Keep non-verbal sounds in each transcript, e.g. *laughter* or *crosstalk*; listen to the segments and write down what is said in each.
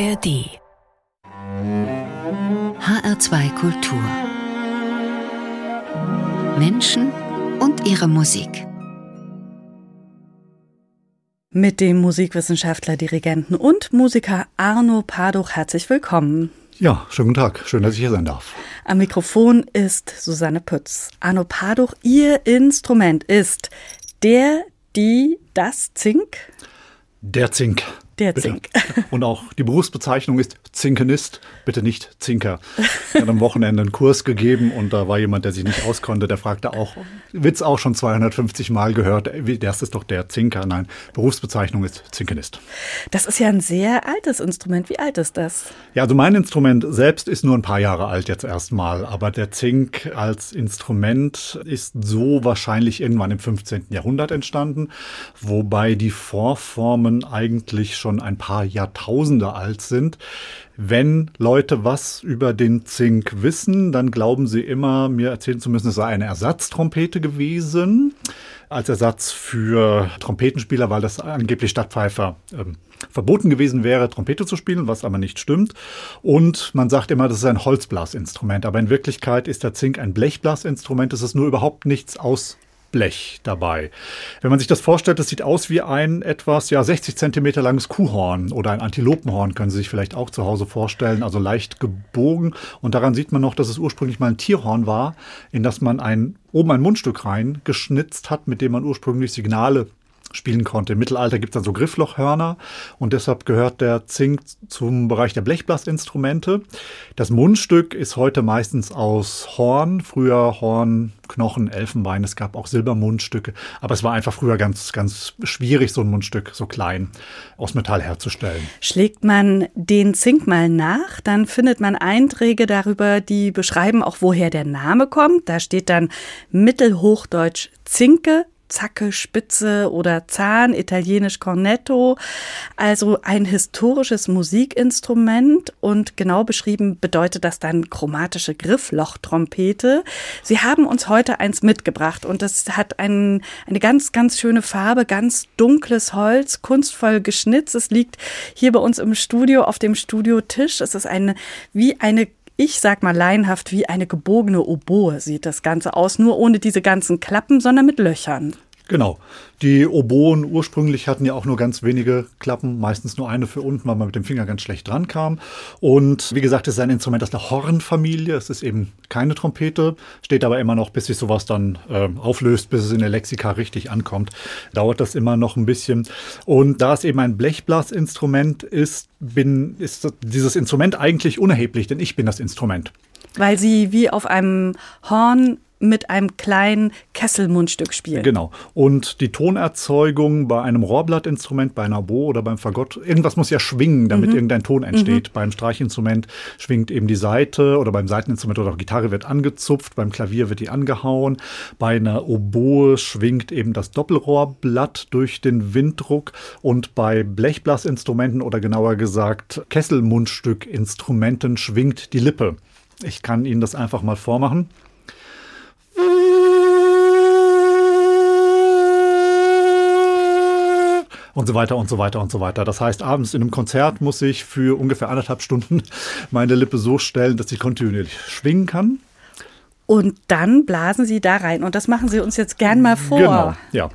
ARD HR2 Kultur Menschen und ihre Musik mit dem Musikwissenschaftler, Dirigenten und Musiker Arno Paduch herzlich willkommen. Ja, schönen guten Tag. Schön, dass ich hier sein darf. Am Mikrofon ist Susanne Pütz. Arno Paduch, Ihr Instrument ist der, die, das Zink? Der Zink. Der bitte. Zink. *laughs* Und auch die Berufsbezeichnung ist Zinkenist, bitte nicht Zinker. Ich habe am Wochenende einen Kurs gegeben und da war jemand, der sich nicht auskonnte, der fragte auch, Witz auch schon 250 Mal gehört, das ist doch der Zinker. Nein, Berufsbezeichnung ist Zinkenist. Das ist ja ein sehr altes Instrument. Wie alt ist das? Ja, also mein Instrument selbst ist nur ein paar Jahre alt jetzt erstmal, aber der Zink als Instrument ist so wahrscheinlich irgendwann im 15. Jahrhundert entstanden, wobei die Vorformen eigentlich schon schon ein paar Jahrtausende alt sind. Wenn Leute was über den Zink wissen, dann glauben sie immer, mir erzählen zu müssen, es sei eine Ersatztrompete gewesen. Als Ersatz für Trompetenspieler, weil das angeblich Stadtpfeifer ähm, verboten gewesen wäre, Trompete zu spielen, was aber nicht stimmt. Und man sagt immer, das ist ein Holzblasinstrument. Aber in Wirklichkeit ist der Zink ein Blechblasinstrument. Es ist nur überhaupt nichts aus Blech dabei. Wenn man sich das vorstellt, das sieht aus wie ein etwas, ja, 60 Zentimeter langes Kuhhorn oder ein Antilopenhorn, können Sie sich vielleicht auch zu Hause vorstellen, also leicht gebogen. Und daran sieht man noch, dass es ursprünglich mal ein Tierhorn war, in das man ein, oben ein Mundstück rein geschnitzt hat, mit dem man ursprünglich Signale spielen konnte. Im Mittelalter gibt es dann so Grifflochhörner und deshalb gehört der Zink zum Bereich der Blechblasinstrumente. Das Mundstück ist heute meistens aus Horn, früher Horn, Knochen, Elfenbein. Es gab auch Silbermundstücke, aber es war einfach früher ganz, ganz schwierig, so ein Mundstück so klein aus Metall herzustellen. Schlägt man den Zink mal nach, dann findet man Einträge darüber, die beschreiben auch, woher der Name kommt. Da steht dann Mittelhochdeutsch Zinke, Zacke, Spitze oder Zahn, italienisch Cornetto. Also ein historisches Musikinstrument und genau beschrieben bedeutet das dann chromatische Grifflochtrompete. Sie haben uns heute eins mitgebracht und das hat ein, eine ganz, ganz schöne Farbe, ganz dunkles Holz, kunstvoll geschnitzt. Es liegt hier bei uns im Studio auf dem Studiotisch. Es ist eine, wie eine ich sag mal laienhaft, wie eine gebogene Oboe sieht das Ganze aus, nur ohne diese ganzen Klappen, sondern mit Löchern. Genau. Die Oboen ursprünglich hatten ja auch nur ganz wenige Klappen, meistens nur eine für unten, weil man mit dem Finger ganz schlecht dran kam. Und wie gesagt, es ist ein Instrument aus der Hornfamilie. Es ist eben keine Trompete, steht aber immer noch, bis sich sowas dann äh, auflöst, bis es in der Lexika richtig ankommt. Dauert das immer noch ein bisschen. Und da es eben ein Blechblasinstrument ist, bin, ist dieses Instrument eigentlich unerheblich, denn ich bin das Instrument. Weil sie wie auf einem Horn mit einem kleinen Kesselmundstück spielen. Genau. Und die Tonerzeugung bei einem Rohrblattinstrument, bei einer Bo oder beim Fagott, irgendwas muss ja schwingen, damit mhm. irgendein Ton entsteht. Mhm. Beim Streichinstrument schwingt eben die Saite oder beim Seiteninstrument oder Gitarre wird angezupft, beim Klavier wird die angehauen. Bei einer Oboe schwingt eben das Doppelrohrblatt durch den Winddruck und bei Blechblasinstrumenten oder genauer gesagt Kesselmundstückinstrumenten schwingt die Lippe. Ich kann Ihnen das einfach mal vormachen. Und so weiter und so weiter und so weiter. Das heißt, abends in einem Konzert muss ich für ungefähr anderthalb Stunden *laughs* meine Lippe so stellen, dass sie kontinuierlich schwingen kann. Und dann blasen Sie da rein. Und das machen Sie uns jetzt gern mal vor. Genau, ja.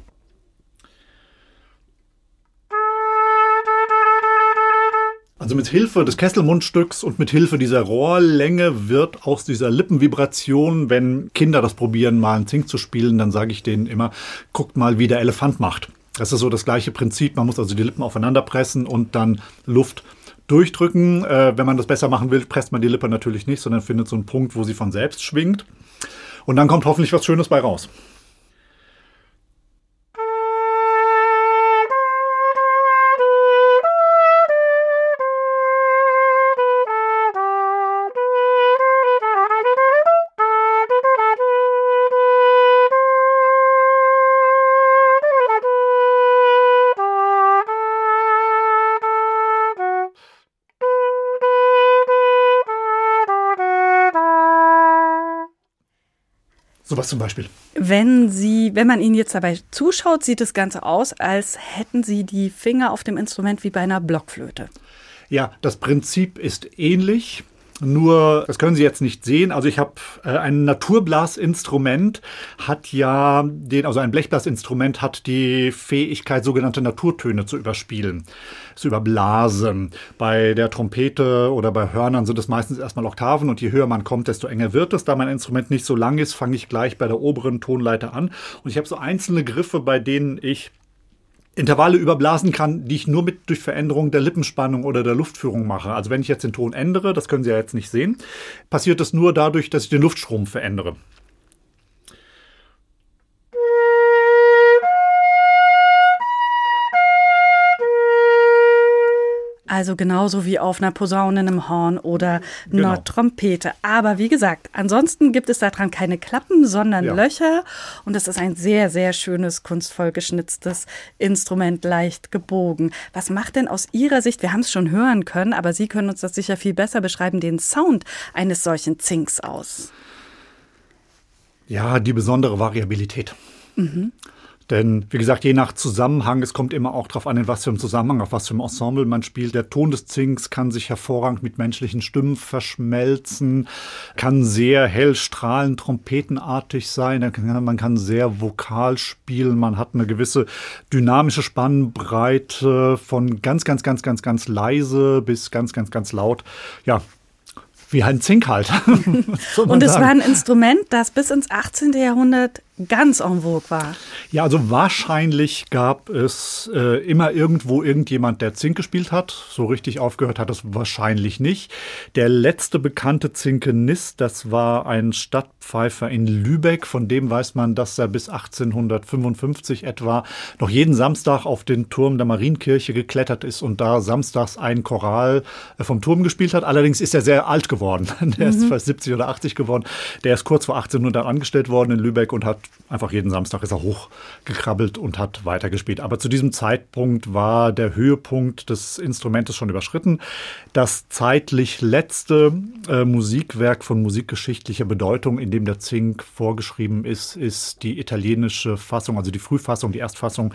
Also mit Hilfe des Kesselmundstücks und mit Hilfe dieser Rohrlänge wird aus dieser Lippenvibration, wenn Kinder das probieren, mal einen Zink zu spielen, dann sage ich denen immer, guckt mal, wie der Elefant macht. Das ist so das gleiche Prinzip. Man muss also die Lippen aufeinander pressen und dann Luft durchdrücken. Äh, wenn man das besser machen will, presst man die Lippe natürlich nicht, sondern findet so einen Punkt, wo sie von selbst schwingt. Und dann kommt hoffentlich was Schönes bei raus. Sowas zum Beispiel. Wenn Sie, wenn man Ihnen jetzt dabei zuschaut, sieht das Ganze aus, als hätten Sie die Finger auf dem Instrument wie bei einer Blockflöte. Ja, das Prinzip ist ähnlich. Nur, das können Sie jetzt nicht sehen. Also ich habe äh, ein Naturblasinstrument hat ja den, also ein Blechblasinstrument hat die Fähigkeit, sogenannte Naturtöne zu überspielen, zu überblasen. Bei der Trompete oder bei Hörnern sind es meistens erstmal Oktaven und je höher man kommt, desto enger wird es. Da mein Instrument nicht so lang ist, fange ich gleich bei der oberen Tonleiter an. Und ich habe so einzelne Griffe, bei denen ich Intervalle überblasen kann, die ich nur mit durch Veränderung der Lippenspannung oder der Luftführung mache. Also wenn ich jetzt den Ton ändere, das können Sie ja jetzt nicht sehen, passiert das nur dadurch, dass ich den Luftstrom verändere. Also genauso wie auf einer Posaune, einem Horn oder einer genau. Trompete. Aber wie gesagt, ansonsten gibt es daran keine Klappen, sondern ja. Löcher. Und es ist ein sehr, sehr schönes, kunstvoll geschnitztes Instrument, leicht gebogen. Was macht denn aus Ihrer Sicht, wir haben es schon hören können, aber Sie können uns das sicher viel besser beschreiben, den Sound eines solchen Zinks aus? Ja, die besondere Variabilität. Mhm. Denn, wie gesagt, je nach Zusammenhang, es kommt immer auch darauf an, in was für einem Zusammenhang, auf was für einem Ensemble man spielt. Der Ton des Zinks kann sich hervorragend mit menschlichen Stimmen verschmelzen, kann sehr hell strahlend, trompetenartig sein, man kann sehr vokal spielen, man hat eine gewisse dynamische Spannbreite von ganz, ganz, ganz, ganz, ganz leise bis ganz, ganz, ganz laut. Ja, wie ein Zink halt. *laughs* Und es war ein Instrument, das bis ins 18. Jahrhundert ganz en vogue war. Ja, also wahrscheinlich gab es äh, immer irgendwo irgendjemand, der Zink gespielt hat. So richtig aufgehört hat es wahrscheinlich nicht. Der letzte bekannte Zinkenist, das war ein Stadtpfeifer in Lübeck. Von dem weiß man, dass er bis 1855 etwa noch jeden Samstag auf den Turm der Marienkirche geklettert ist und da samstags ein Choral äh, vom Turm gespielt hat. Allerdings ist er sehr alt geworden. *laughs* Der mhm. ist fast 70 oder 80 geworden. Der ist kurz vor 1800 angestellt worden in Lübeck und hat einfach jeden Samstag ist er hochgekrabbelt und hat weitergespielt. Aber zu diesem Zeitpunkt war der Höhepunkt des Instrumentes schon überschritten. Das zeitlich letzte äh, Musikwerk von musikgeschichtlicher Bedeutung, in dem der Zink vorgeschrieben ist, ist die italienische Fassung, also die Frühfassung, die Erstfassung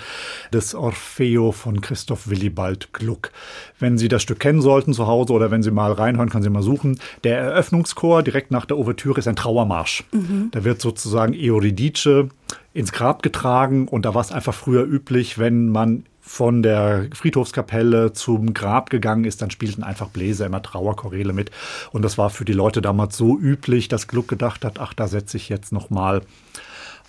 des Orfeo von Christoph Willibald Gluck. Wenn Sie das Stück kennen sollten zu Hause oder wenn Sie mal reinhören, können Sie mal suchen. Der Eröffnungschor direkt nach der Ouvertüre ist ein Trauermarsch. Mhm. Da wird sozusagen Euridice ins Grab getragen und da war es einfach früher üblich, wenn man von der Friedhofskapelle zum Grab gegangen ist, dann spielten einfach Bläser immer Trauerchoräle mit. Und das war für die Leute damals so üblich, dass Gluck gedacht hat, ach, da setze ich jetzt noch mal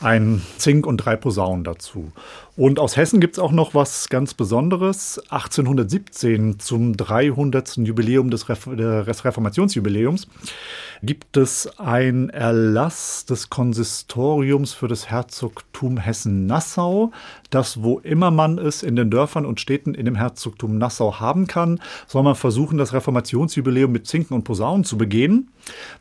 ein Zink und drei Posaunen dazu. Und aus Hessen gibt es auch noch was ganz Besonderes. 1817 zum 300. Jubiläum des, Re des Reformationsjubiläums gibt es ein Erlass des Konsistoriums für das Herzogtum Hessen-Nassau, dass wo immer man es in den Dörfern und Städten in dem Herzogtum Nassau haben kann, soll man versuchen, das Reformationsjubiläum mit Zinken und Posaunen zu begehen,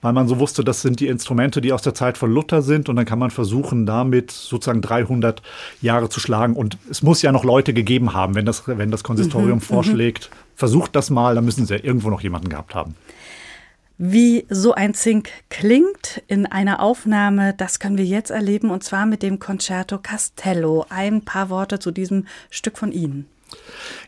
weil man so wusste, das sind die Instrumente, die aus der Zeit von Luther sind und dann kann man versuchen, damit sozusagen 300 Jahre zu schlagen. Und es muss ja noch Leute gegeben haben, wenn das, wenn das Konsistorium mhm, mhm. vorschlägt, versucht das mal, dann müssen sie ja irgendwo noch jemanden gehabt haben. Wie so ein Zink klingt in einer Aufnahme, das können wir jetzt erleben und zwar mit dem Concerto Castello. Ein paar Worte zu diesem Stück von Ihnen.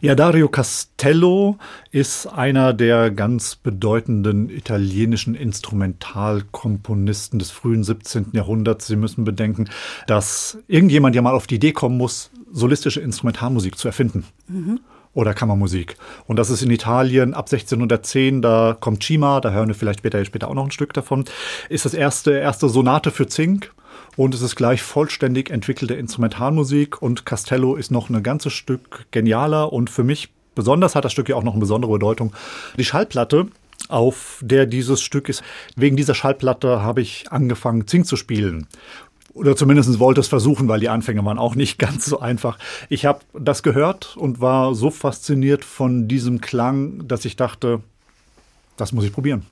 Ja, Dario Castello ist einer der ganz bedeutenden italienischen Instrumentalkomponisten des frühen 17. Jahrhunderts. Sie müssen bedenken, dass irgendjemand ja mal auf die Idee kommen muss, solistische Instrumentalmusik zu erfinden. Mhm oder Kammermusik. Und das ist in Italien ab 1610, da kommt Cima, da hören wir vielleicht später, später auch noch ein Stück davon, ist das erste, erste Sonate für Zink. Und es ist gleich vollständig entwickelte Instrumentalmusik und Castello ist noch ein ganzes Stück genialer und für mich besonders hat das Stück ja auch noch eine besondere Bedeutung. Die Schallplatte, auf der dieses Stück ist. Wegen dieser Schallplatte habe ich angefangen, Zink zu spielen oder zumindest wollte es versuchen, weil die Anfänge waren auch nicht *laughs* ganz so einfach. Ich habe das gehört und war so fasziniert von diesem Klang, dass ich dachte, das muss ich probieren.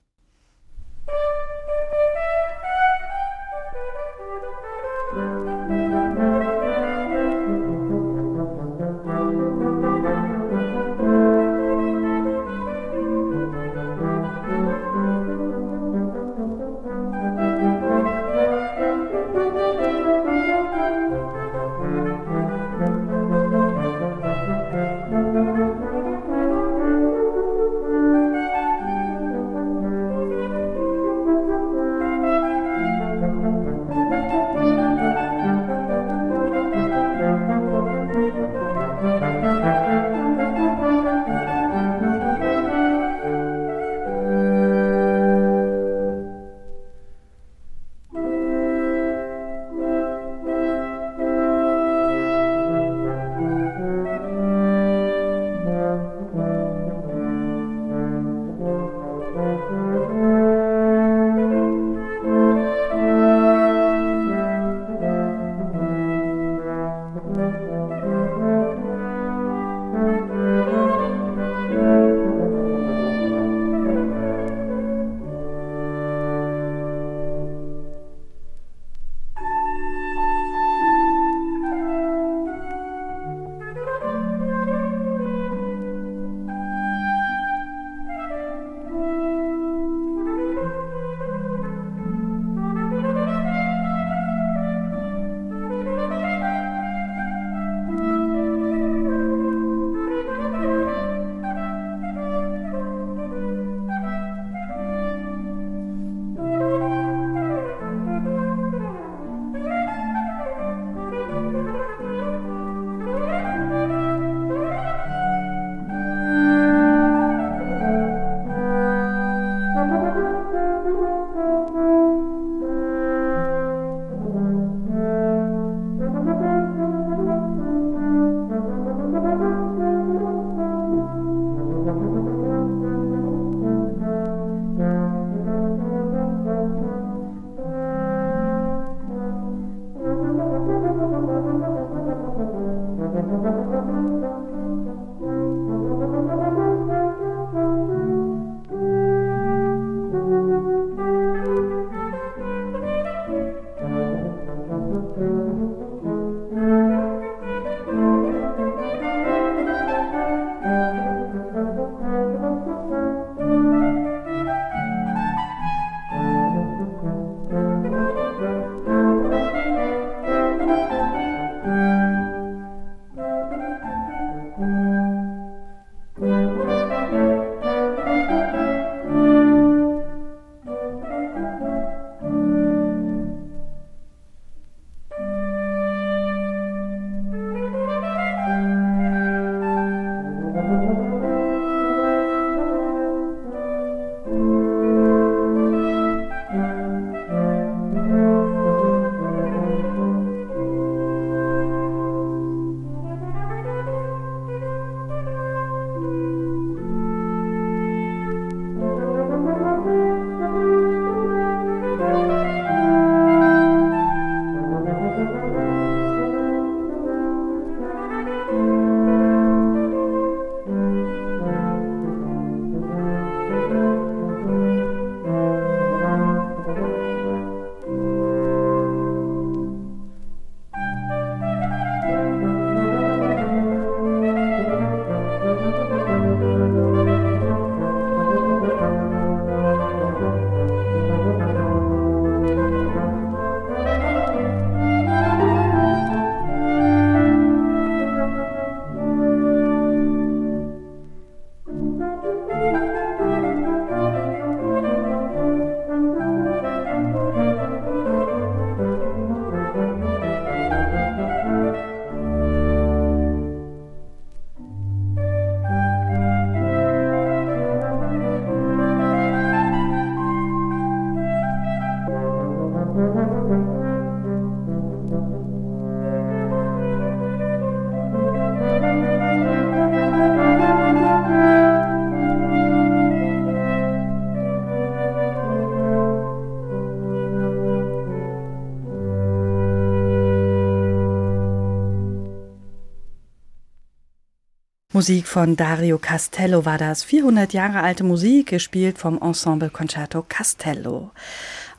Musik von Dario Castello war das. 400 Jahre alte Musik, gespielt vom Ensemble Concerto Castello.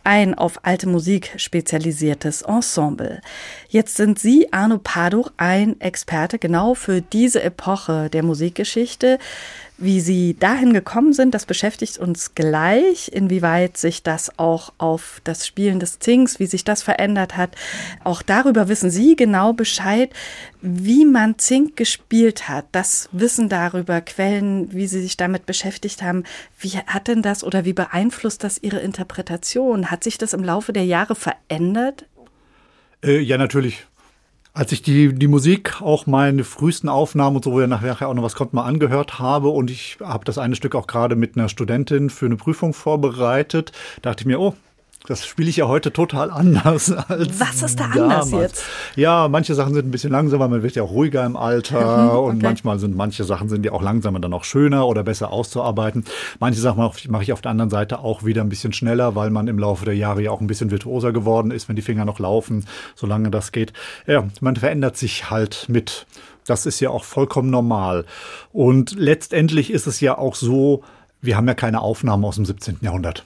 Ein auf alte Musik spezialisiertes Ensemble. Jetzt sind Sie, Arno Paduch, ein Experte genau für diese Epoche der Musikgeschichte. Wie Sie dahin gekommen sind, das beschäftigt uns gleich, inwieweit sich das auch auf das Spielen des Zings, wie sich das verändert hat. Auch darüber wissen Sie genau Bescheid, wie man Zink gespielt hat. Das Wissen darüber, Quellen, wie Sie sich damit beschäftigt haben. Wie hat denn das oder wie beeinflusst das Ihre Interpretation? Hat sich das im Laufe der Jahre verändert? Äh, ja, natürlich. Als ich die, die Musik, auch meine frühesten Aufnahmen und so, wo ja nachher auch noch was kommt, mal angehört habe und ich habe das eine Stück auch gerade mit einer Studentin für eine Prüfung vorbereitet, dachte ich mir, oh, das spiele ich ja heute total anders *laughs* als Was ist da damals. anders jetzt? Ja, manche Sachen sind ein bisschen langsamer, man wird ja auch ruhiger im Alter *laughs* okay. und manchmal sind manche Sachen sind ja auch langsamer dann auch schöner oder besser auszuarbeiten. Manche Sachen mache ich auf der anderen Seite auch wieder ein bisschen schneller, weil man im Laufe der Jahre ja auch ein bisschen virtuoser geworden ist, wenn die Finger noch laufen, solange das geht. Ja, man verändert sich halt mit Das ist ja auch vollkommen normal. Und letztendlich ist es ja auch so, wir haben ja keine Aufnahmen aus dem 17. Jahrhundert.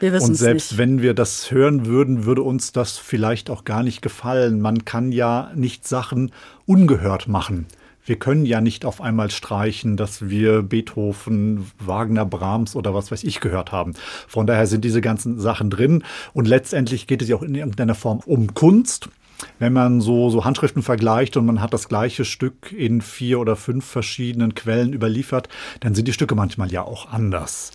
Wir Und selbst nicht. wenn wir das hören würden, würde uns das vielleicht auch gar nicht gefallen. Man kann ja nicht Sachen ungehört machen. Wir können ja nicht auf einmal streichen, dass wir Beethoven, Wagner, Brahms oder was weiß ich gehört haben. Von daher sind diese ganzen Sachen drin. Und letztendlich geht es ja auch in irgendeiner Form um Kunst wenn man so, so Handschriften vergleicht und man hat das gleiche Stück in vier oder fünf verschiedenen Quellen überliefert, dann sind die Stücke manchmal ja auch anders.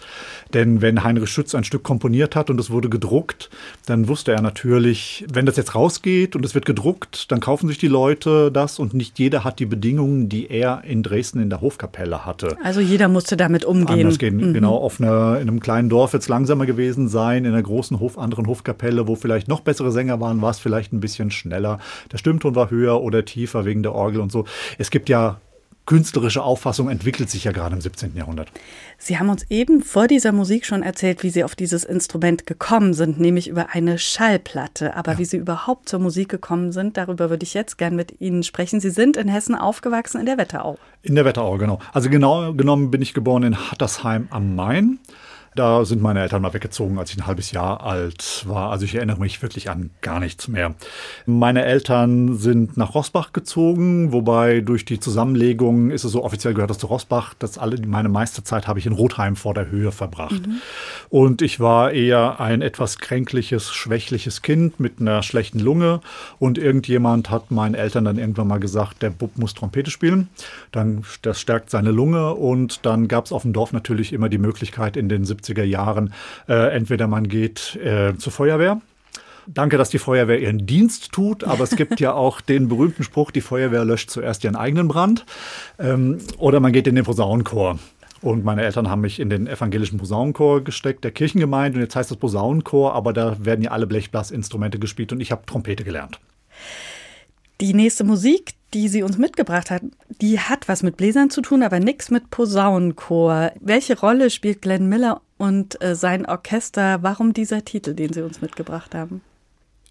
Denn wenn Heinrich Schütz ein Stück komponiert hat und es wurde gedruckt, dann wusste er natürlich, wenn das jetzt rausgeht und es wird gedruckt, dann kaufen sich die Leute das und nicht jeder hat die Bedingungen, die er in Dresden in der Hofkapelle hatte. Also jeder musste damit umgehen. Anders gehen. Mhm. Genau, auf einer, in einem kleinen Dorf wird es langsamer gewesen sein, in einer großen Hof, anderen Hofkapelle, wo vielleicht noch bessere Sänger waren, war es vielleicht ein bisschen schneller schneller. Der Stimmton war höher oder tiefer wegen der Orgel und so. Es gibt ja künstlerische Auffassung entwickelt sich ja gerade im 17. Jahrhundert. Sie haben uns eben vor dieser Musik schon erzählt, wie Sie auf dieses Instrument gekommen sind, nämlich über eine Schallplatte. Aber ja. wie Sie überhaupt zur Musik gekommen sind, darüber würde ich jetzt gern mit Ihnen sprechen. Sie sind in Hessen aufgewachsen, in der Wetterau. In der Wetterau, genau. Also genau genommen bin ich geboren in Hattersheim am Main. Da sind meine Eltern mal weggezogen, als ich ein halbes Jahr alt war. Also ich erinnere mich wirklich an gar nichts mehr. Meine Eltern sind nach Rossbach gezogen, wobei durch die Zusammenlegung ist es so offiziell gehört das zu Rossbach. Das alle, meine meiste Zeit habe ich in Rotheim vor der Höhe verbracht. Mhm. Und ich war eher ein etwas kränkliches, schwächliches Kind mit einer schlechten Lunge. Und irgendjemand hat meinen Eltern dann irgendwann mal gesagt, der Bub muss Trompete spielen. Dann, das stärkt seine Lunge. Und dann gab es auf dem Dorf natürlich immer die Möglichkeit in den 70 70er Jahren. Äh, entweder man geht äh, zur Feuerwehr. Danke, dass die Feuerwehr ihren Dienst tut, aber es gibt ja auch den berühmten Spruch, die Feuerwehr löscht zuerst ihren eigenen Brand. Ähm, oder man geht in den Posaunenchor. Und meine Eltern haben mich in den evangelischen Posaunenchor gesteckt, der Kirchengemeinde. Und jetzt heißt das Posaunenchor, aber da werden ja alle Blechblasinstrumente gespielt und ich habe Trompete gelernt. Die nächste Musik, die sie uns mitgebracht hat, die hat was mit Bläsern zu tun, aber nichts mit Posaunenchor. Welche Rolle spielt Glenn Miller und äh, sein Orchester? Warum dieser Titel, den Sie uns mitgebracht haben?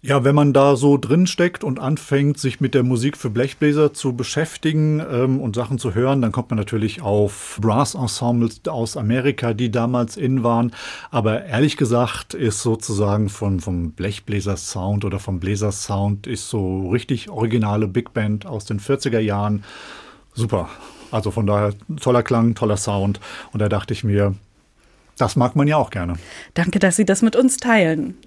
Ja, wenn man da so drin steckt und anfängt, sich mit der Musik für Blechbläser zu beschäftigen ähm, und Sachen zu hören, dann kommt man natürlich auf Brass-Ensembles aus Amerika, die damals in waren. Aber ehrlich gesagt ist sozusagen von, vom Blechbläser-Sound oder vom Bläser-Sound ist so richtig originale Big Band aus den 40er Jahren super. Also von daher toller Klang, toller Sound. Und da dachte ich mir, das mag man ja auch gerne. Danke, dass Sie das mit uns teilen.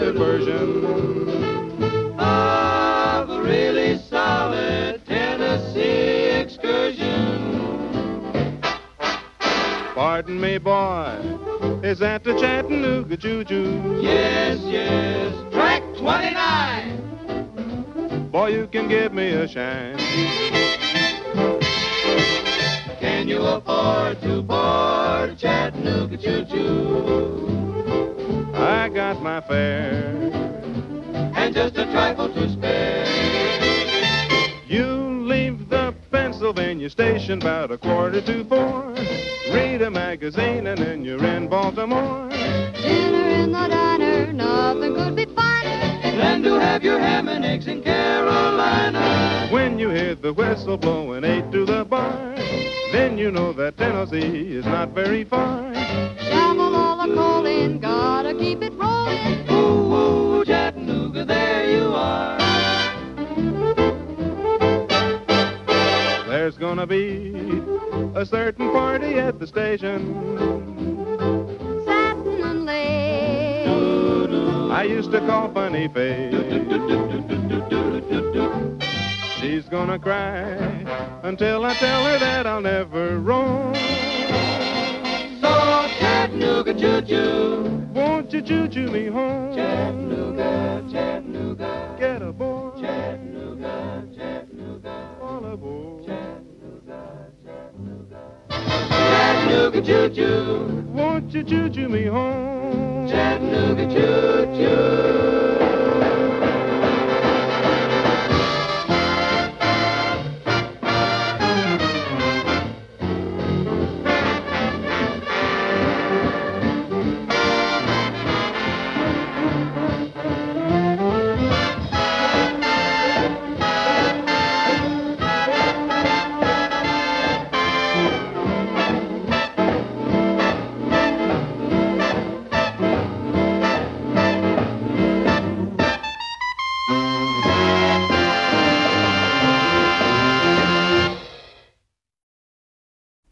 version of a really solid Tennessee excursion. Pardon me, boy, is that the Chattanooga Juju? Yes, yes, track 29. Boy, you can give me a shine. I used to call Funny Face. She's gonna cry until I tell her that I'll never roam. So Chattanooga choo-choo, won't you choo-choo me home? Chattanooga, Chattanooga, get aboard. Chattanooga, Chattanooga, all aboard. Chattanooga, Chattanooga choo-choo, won't you choo-choo me home? chugga choo choo.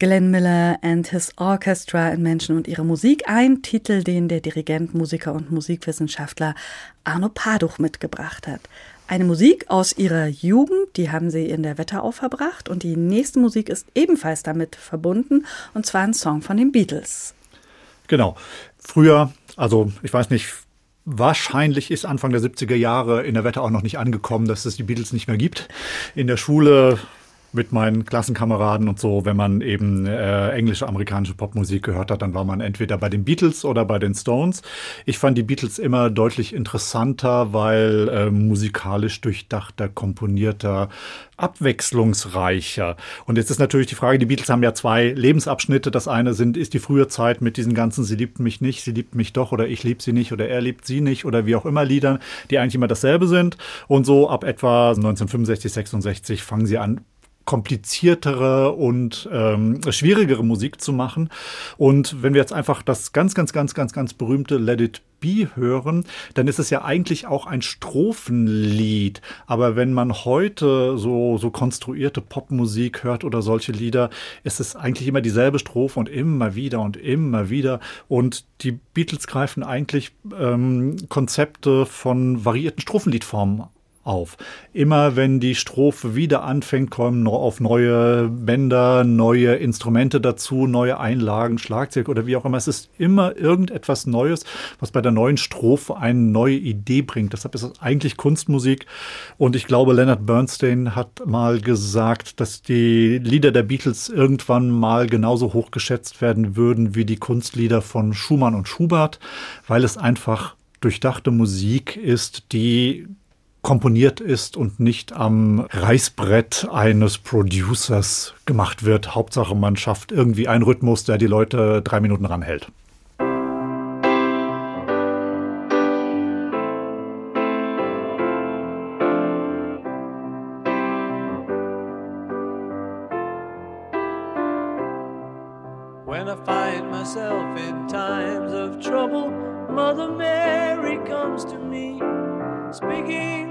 Glenn Miller and His Orchestra in Menschen und ihre Musik, ein Titel, den der Dirigent, Musiker und Musikwissenschaftler Arno Paduch mitgebracht hat. Eine Musik aus ihrer Jugend, die haben sie in der Wetterau verbracht und die nächste Musik ist ebenfalls damit verbunden und zwar ein Song von den Beatles. Genau. Früher, also ich weiß nicht, Wahrscheinlich ist Anfang der 70er Jahre in der Wetterau noch nicht angekommen, dass es die Beatles nicht mehr gibt. In der Schule mit meinen Klassenkameraden und so, wenn man eben äh, englische, amerikanische Popmusik gehört hat, dann war man entweder bei den Beatles oder bei den Stones. Ich fand die Beatles immer deutlich interessanter, weil äh, musikalisch durchdachter, komponierter, abwechslungsreicher. Und jetzt ist natürlich die Frage, die Beatles haben ja zwei Lebensabschnitte. Das eine sind, ist die frühe Zeit mit diesen ganzen Sie liebt mich nicht, sie liebt mich doch oder ich lieb sie nicht oder er liebt sie nicht oder wie auch immer Liedern, die eigentlich immer dasselbe sind. Und so ab etwa 1965, 66 fangen sie an, kompliziertere und ähm, schwierigere Musik zu machen. Und wenn wir jetzt einfach das ganz, ganz, ganz, ganz, ganz berühmte Let It Be hören, dann ist es ja eigentlich auch ein Strophenlied. Aber wenn man heute so, so konstruierte Popmusik hört oder solche Lieder, ist es eigentlich immer dieselbe Strophe und immer wieder und immer wieder. Und die Beatles greifen eigentlich ähm, Konzepte von variierten Strophenliedformen auf. Immer wenn die Strophe wieder anfängt, kommen auf neue Bänder, neue Instrumente dazu, neue Einlagen, Schlagzeug oder wie auch immer. Es ist immer irgendetwas Neues, was bei der neuen Strophe eine neue Idee bringt. Deshalb ist es eigentlich Kunstmusik. Und ich glaube, Leonard Bernstein hat mal gesagt, dass die Lieder der Beatles irgendwann mal genauso hoch geschätzt werden würden wie die Kunstlieder von Schumann und Schubert, weil es einfach durchdachte Musik ist, die komponiert ist und nicht am Reißbrett eines Producers gemacht wird. Hauptsache, man schafft irgendwie einen Rhythmus, der die Leute drei Minuten ranhält. When I find myself in times of trouble, Mother Mary comes to me, speaking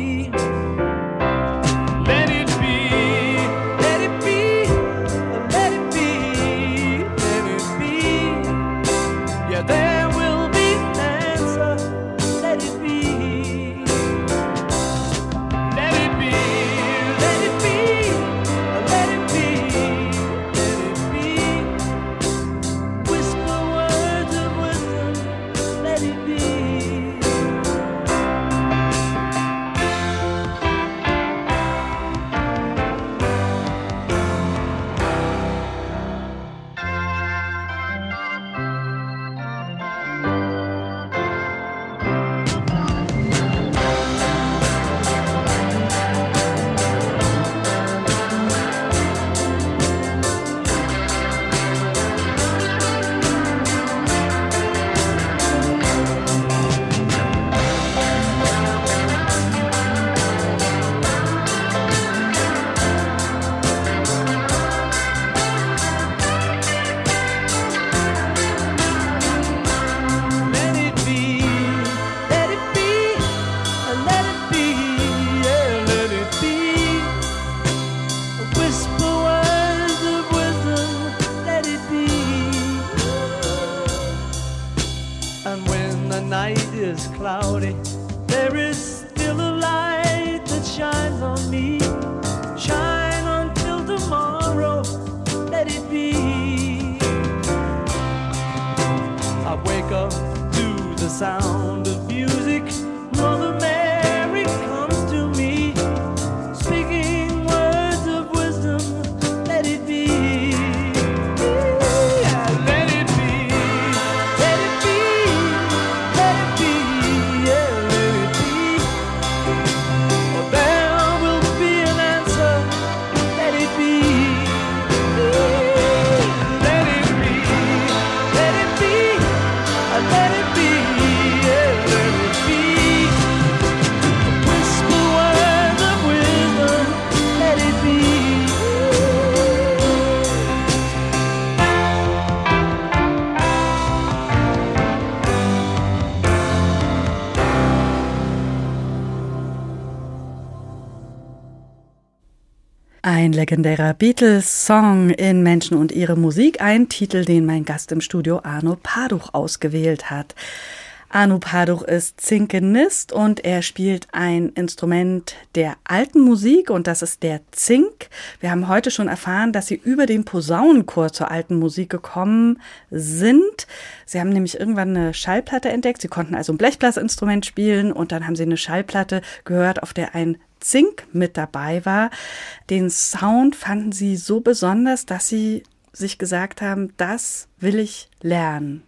Ein legendärer Beatles-Song in Menschen und ihre Musik, ein Titel, den mein Gast im Studio Arno Paduch ausgewählt hat. Arno Paduch ist Zinkenist und er spielt ein Instrument der alten Musik und das ist der Zink. Wir haben heute schon erfahren, dass Sie über den Posaunenchor zur alten Musik gekommen sind. Sie haben nämlich irgendwann eine Schallplatte entdeckt. Sie konnten also ein Blechblasinstrument spielen und dann haben Sie eine Schallplatte gehört, auf der ein Zink mit dabei war. Den Sound fanden Sie so besonders, dass Sie sich gesagt haben, das will ich lernen.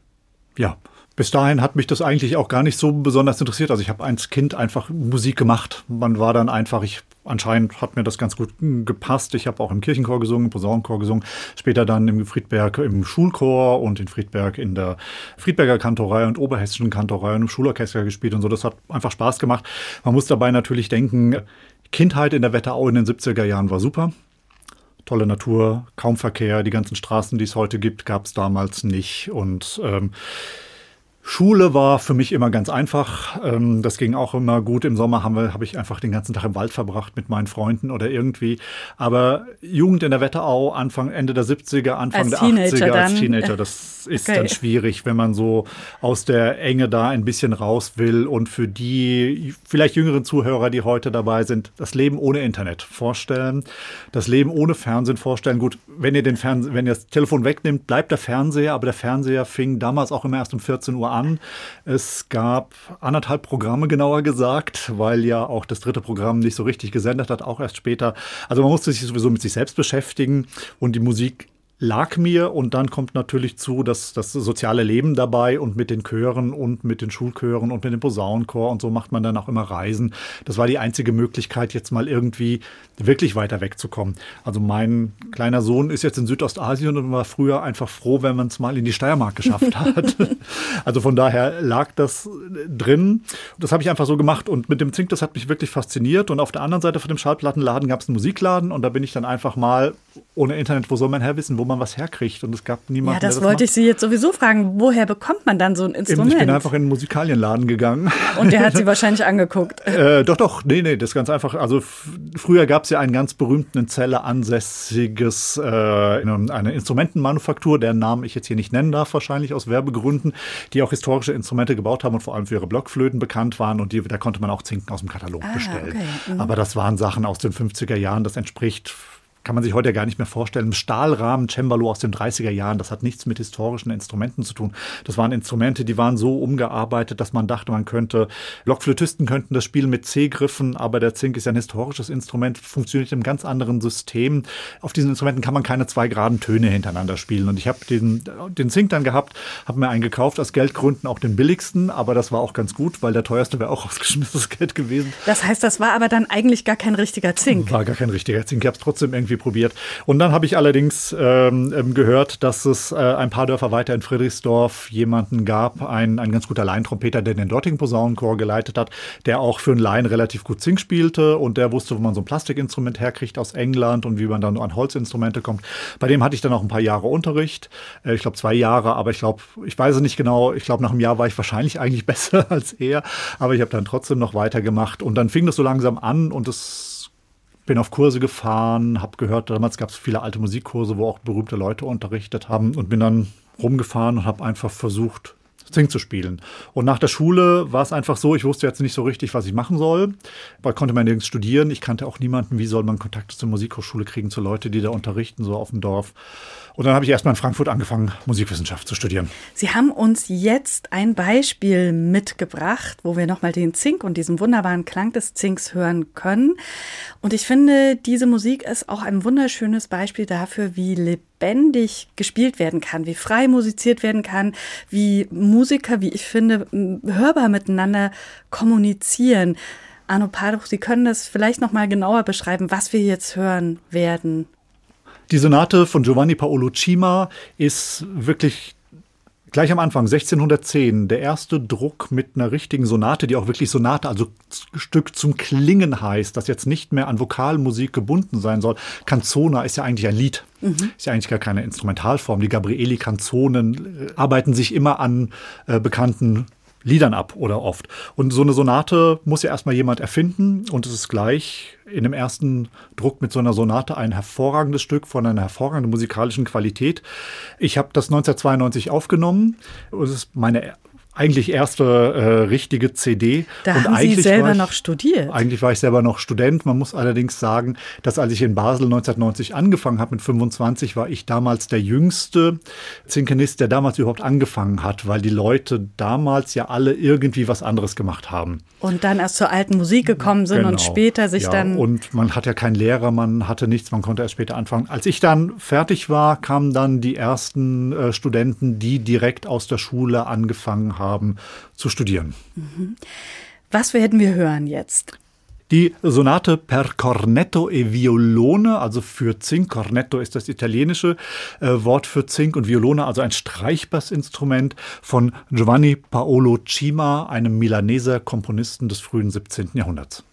Ja, bis dahin hat mich das eigentlich auch gar nicht so besonders interessiert. Also ich habe als Kind einfach Musik gemacht. Man war dann einfach, ich anscheinend hat mir das ganz gut hm, gepasst. Ich habe auch im Kirchenchor gesungen, im Posaunenchor gesungen, später dann im Friedberg im Schulchor und in Friedberg in der Friedberger Kantorei und Oberhessischen Kantorei und im Schulorchester gespielt und so. Das hat einfach Spaß gemacht. Man muss dabei natürlich denken, Kindheit in der Wetterau in den 70er Jahren war super. Tolle Natur, kaum Verkehr, die ganzen Straßen, die es heute gibt, gab es damals nicht. Und ähm, Schule war für mich immer ganz einfach. Ähm, das ging auch immer gut. Im Sommer habe hab ich einfach den ganzen Tag im Wald verbracht mit meinen Freunden oder irgendwie. Aber Jugend in der Wetterau, Anfang, Ende der 70er, Anfang Als der Teenager 80er als. Teenager, das *laughs* ist Okay. dann schwierig, wenn man so aus der Enge da ein bisschen raus will. Und für die vielleicht jüngeren Zuhörer, die heute dabei sind, das Leben ohne Internet vorstellen, das Leben ohne Fernsehen vorstellen. Gut, wenn ihr den Fernse wenn ihr das Telefon wegnimmt, bleibt der Fernseher, aber der Fernseher fing damals auch immer erst um 14 Uhr an. Es gab anderthalb Programme, genauer gesagt, weil ja auch das dritte Programm nicht so richtig gesendet hat, auch erst später. Also man musste sich sowieso mit sich selbst beschäftigen und die Musik lag mir und dann kommt natürlich zu das, das soziale Leben dabei und mit den Chören und mit den Schulchören und mit dem Posaunenchor und so macht man dann auch immer Reisen. Das war die einzige Möglichkeit, jetzt mal irgendwie wirklich weiter wegzukommen. Also mein kleiner Sohn ist jetzt in Südostasien und war früher einfach froh, wenn man es mal in die Steiermark geschafft hat. *laughs* also von daher lag das drin. Das habe ich einfach so gemacht und mit dem Zink, das hat mich wirklich fasziniert. Und auf der anderen Seite von dem Schallplattenladen gab es einen Musikladen und da bin ich dann einfach mal ohne Internet, wo soll man her wissen, wo man was herkriegt? Und es gab niemanden, Ja, das der wollte macht. ich Sie jetzt sowieso fragen. Woher bekommt man dann so ein Instrument? Ich bin einfach in den Musikalienladen gegangen. Und der hat Sie wahrscheinlich angeguckt. *laughs* Äh, doch, doch, nee, nee, das ist ganz einfach. Also früher gab es ja einen ganz berühmten in Celle ansässiges, äh, eine Instrumentenmanufaktur, deren Namen ich jetzt hier nicht nennen darf, wahrscheinlich aus Werbegründen, die auch historische Instrumente gebaut haben und vor allem für ihre Blockflöten bekannt waren und die, da konnte man auch Zinken aus dem Katalog bestellen. okay, mhm. Aber das waren Sachen aus den 50er Jahren, das entspricht kann man sich heute ja gar nicht mehr vorstellen. Ein Stahlrahmen Cembalo aus den 30er Jahren, das hat nichts mit historischen Instrumenten zu tun. Das waren Instrumente, die waren so umgearbeitet, dass man dachte, man könnte, Blockflötisten könnten das spielen mit C-Griffen, aber der Zink ist ja ein historisches Instrument, funktioniert in einem ganz anderen System. Auf diesen Instrumenten kann man keine zwei geraden Töne hintereinander spielen. Und ich habe den, den Zink dann gehabt, habe mir einen gekauft, aus Geldgründen auch den billigsten, aber das war auch ganz gut, weil der teuerste wäre auch *laughs* ausgeschmissenes Geld gewesen. Das heißt, das war aber dann eigentlich gar kein richtiger Zink. War gar kein richtiger Zink. Ich habe es trotzdem irgendwie probiert. Und dann habe ich allerdings ähm, ähm, gehört, dass es äh, ein paar Dörfer weiter in Friedrichsdorf jemanden gab, ein, ein ganz guter Laientrompeter, der den dortigen Posaunenchor geleitet hat, der auch für einen Laien relativ gut Zink spielte und der wusste, wo man so ein Plastikinstrument herkriegt aus England und wie man dann an Holzinstrumente kommt. Bei dem hatte ich dann auch ein paar Jahre Unterricht. Äh, ich glaube zwei Jahre, aber ich glaube, ich weiß es nicht genau. Ich glaube, nach einem Jahr war ich wahrscheinlich eigentlich *laughs* besser als er, aber ich habe dann trotzdem noch weitergemacht und dann fing das so langsam an und es bin auf Kurse gefahren, habe gehört, damals gab es viele alte Musikkurse, wo auch berühmte Leute unterrichtet haben und bin dann rumgefahren und habe einfach versucht, Zink zu spielen. Und nach der Schule war es einfach so, ich wusste jetzt nicht so richtig, was ich machen soll, weil konnte man nirgends studieren. Ich kannte auch niemanden, wie soll man Kontakt zur Musikhochschule kriegen, zu Leuten, die da unterrichten, so auf dem Dorf. Und dann habe ich erstmal in Frankfurt angefangen, Musikwissenschaft zu studieren. Sie haben uns jetzt ein Beispiel mitgebracht, wo wir nochmal den Zink und diesen wunderbaren Klang des Zinks hören können. Und ich finde, diese Musik ist auch ein wunderschönes Beispiel dafür, wie lebendig gespielt werden kann, wie frei musiziert werden kann, wie Musiker, wie ich finde, hörbar miteinander kommunizieren. Arno Paduch, Sie können das vielleicht noch mal genauer beschreiben, was wir jetzt hören werden. Die Sonate von Giovanni Paolo Cima ist wirklich gleich am Anfang, 1610, der erste Druck mit einer richtigen Sonate, die auch wirklich Sonate, also Stück zum Klingen heißt, das jetzt nicht mehr an Vokalmusik gebunden sein soll. Canzona ist ja eigentlich ein Lied, mhm. ist ja eigentlich gar keine Instrumentalform. Die Gabrieli-Canzonen äh, arbeiten sich immer an äh, bekannten Liedern ab oder oft. Und so eine Sonate muss ja erstmal jemand erfinden und es ist gleich in dem ersten Druck mit so einer Sonate ein hervorragendes Stück von einer hervorragenden musikalischen Qualität. Ich habe das 1992 aufgenommen. Es ist meine eigentlich erste äh, richtige CD. Da und haben Sie selber ich, noch studiert. Eigentlich war ich selber noch Student. Man muss allerdings sagen, dass als ich in Basel 1990 angefangen habe mit 25, war ich damals der jüngste Zinkenist, der damals überhaupt angefangen hat, weil die Leute damals ja alle irgendwie was anderes gemacht haben. Und dann erst zur alten Musik gekommen sind genau. und später sich ja, dann. Und man hat ja keinen Lehrer, man hatte nichts, man konnte erst später anfangen. Als ich dann fertig war, kamen dann die ersten äh, Studenten, die direkt aus der Schule angefangen haben haben zu studieren. Was werden wir hören jetzt? Die Sonate per Cornetto e Violone, also für Zink. Cornetto ist das italienische äh, Wort für Zink und Violone, also ein Streichbassinstrument von Giovanni Paolo Cima, einem Milaneser Komponisten des frühen 17. Jahrhunderts.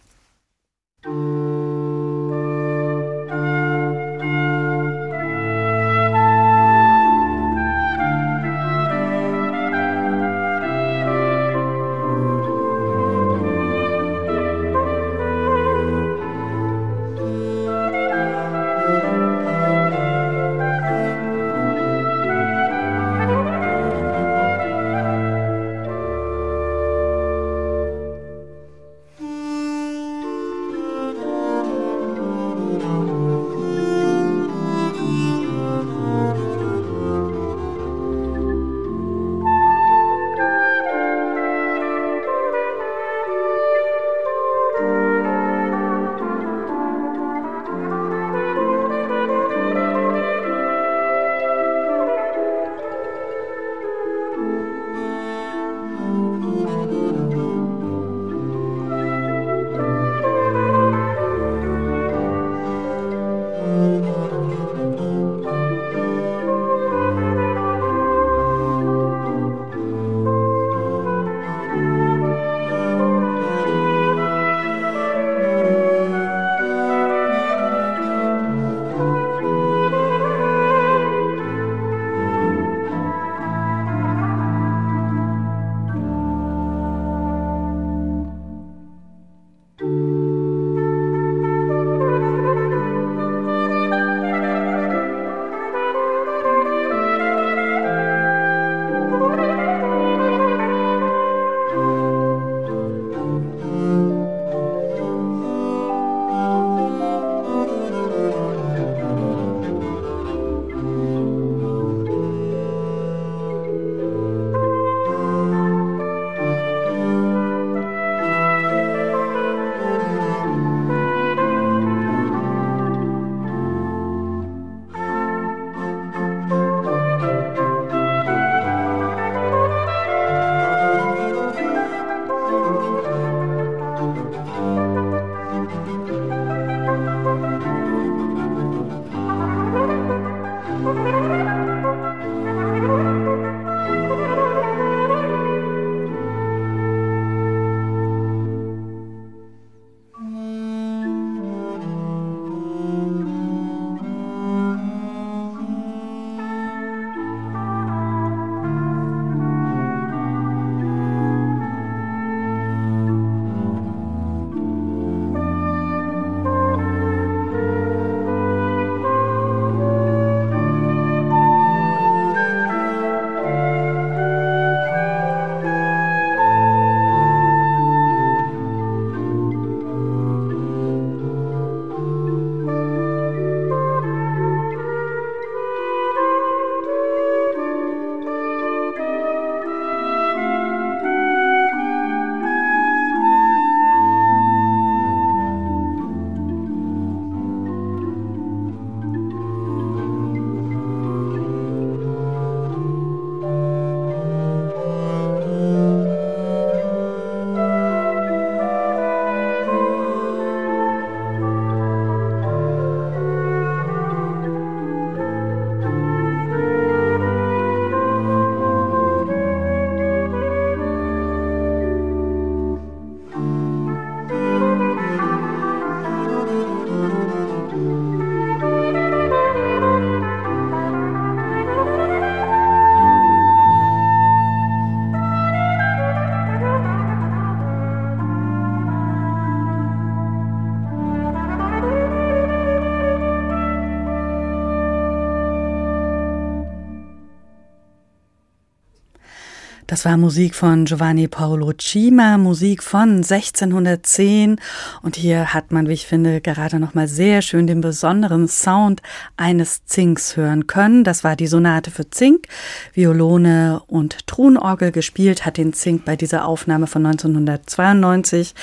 Das war Musik von Giovanni Paolo Cima, Musik von 1610. Und hier hat man, wie ich finde, gerade nochmal sehr schön den besonderen Sound eines Zinks hören können. Das war die Sonate für Zink, Violone und Truhenorgel gespielt hat den Zink bei dieser Aufnahme von 1992.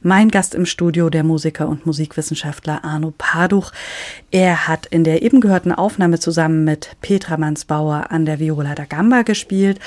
Mein Gast im Studio, der Musiker und Musikwissenschaftler Arno Paduch. Er hat in der eben gehörten Aufnahme zusammen mit Petra Mansbauer an der Viola da Gamba gespielt.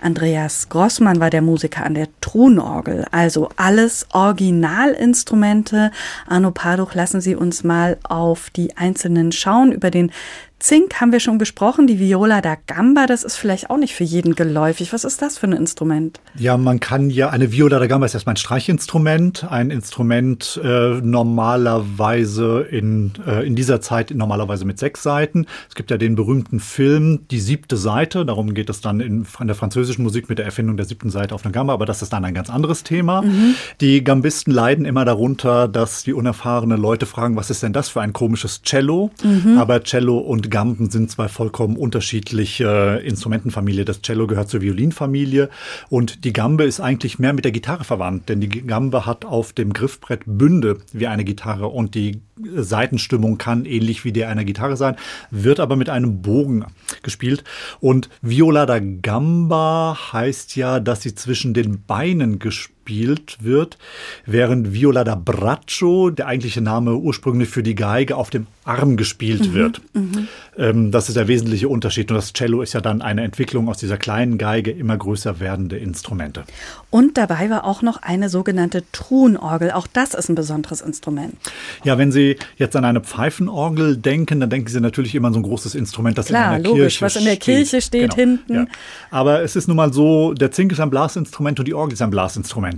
Andreas Grossmann war der Musiker an der Truhenorgel. Also alles Originalinstrumente. Arno Paduch, lassen Sie uns mal auf die einzelnen schauen. Über den Zink haben wir schon gesprochen, die Viola da Gamba, das ist vielleicht auch nicht für jeden geläufig. Was ist das für ein Instrument? Ja, man kann ja, eine Viola da Gamba ist erstmal ein Streichinstrument, ein Instrument äh, normalerweise in, äh, in dieser Zeit normalerweise mit sechs Seiten. Es gibt ja den berühmten Film Die siebte Seite, darum geht es dann in, in der französischen Musik mit der Erfindung der siebten Seite auf einer Gamba, aber das ist dann ein ganz anderes Thema. Mhm. Die Gambisten leiden immer darunter, dass die unerfahrenen Leute fragen, was ist denn das für ein komisches Cello? Mhm. Aber Cello und Gamben sind zwei vollkommen unterschiedliche Instrumentenfamilie. Das Cello gehört zur Violinfamilie und die Gambe ist eigentlich mehr mit der Gitarre verwandt, denn die Gambe hat auf dem Griffbrett Bünde wie eine Gitarre und die Seitenstimmung kann ähnlich wie der einer Gitarre sein, wird aber mit einem Bogen gespielt. Und Viola da Gamba heißt ja, dass sie zwischen den Beinen gespielt gespielt wird, während Viola da Braccio, der eigentliche Name ursprünglich für die Geige, auf dem Arm gespielt mhm, wird. Mhm. Ähm, das ist der wesentliche Unterschied. Und das Cello ist ja dann eine Entwicklung aus dieser kleinen Geige, immer größer werdende Instrumente. Und dabei war auch noch eine sogenannte Truhenorgel. Auch das ist ein besonderes Instrument. Ja, wenn Sie jetzt an eine Pfeifenorgel denken, dann denken Sie natürlich immer an so ein großes Instrument, das Klar, in einer logisch, Kirche was in der Kirche steht, genau, hinten. Ja. Aber es ist nun mal so, der Zink ist ein Blasinstrument und die Orgel ist ein Blasinstrument.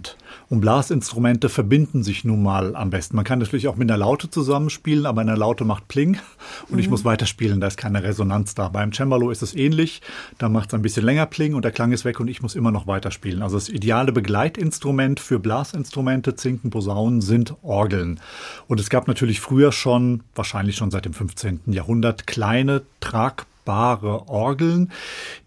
Und Blasinstrumente verbinden sich nun mal am besten. Man kann natürlich auch mit einer Laute zusammenspielen, aber eine Laute macht Pling und mhm. ich muss weiterspielen, da ist keine Resonanz da. Beim Cembalo ist es ähnlich, da macht es ein bisschen länger Pling und der Klang ist weg und ich muss immer noch weiterspielen. Also das ideale Begleitinstrument für Blasinstrumente, Zinken, Posaunen sind Orgeln. Und es gab natürlich früher schon, wahrscheinlich schon seit dem 15. Jahrhundert, kleine, tragbare Orgeln,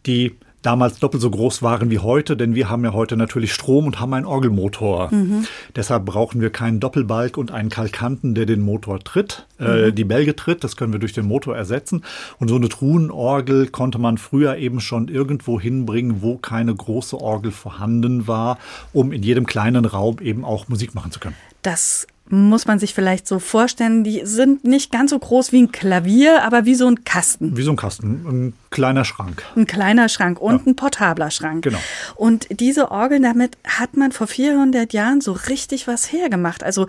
die damals doppelt so groß waren wie heute, denn wir haben ja heute natürlich Strom und haben einen Orgelmotor. Mhm. Deshalb brauchen wir keinen Doppelbalg und einen Kalkanten, der den Motor tritt, äh, mhm. die Bälge tritt. Das können wir durch den Motor ersetzen. Und so eine Truhenorgel konnte man früher eben schon irgendwo hinbringen, wo keine große Orgel vorhanden war, um in jedem kleinen Raum eben auch Musik machen zu können. Das muss man sich vielleicht so vorstellen, die sind nicht ganz so groß wie ein Klavier, aber wie so ein Kasten. Wie so ein Kasten, ein kleiner Schrank. Ein kleiner Schrank und ja. ein portabler Schrank. Genau. Und diese Orgeln, damit hat man vor 400 Jahren so richtig was hergemacht. Also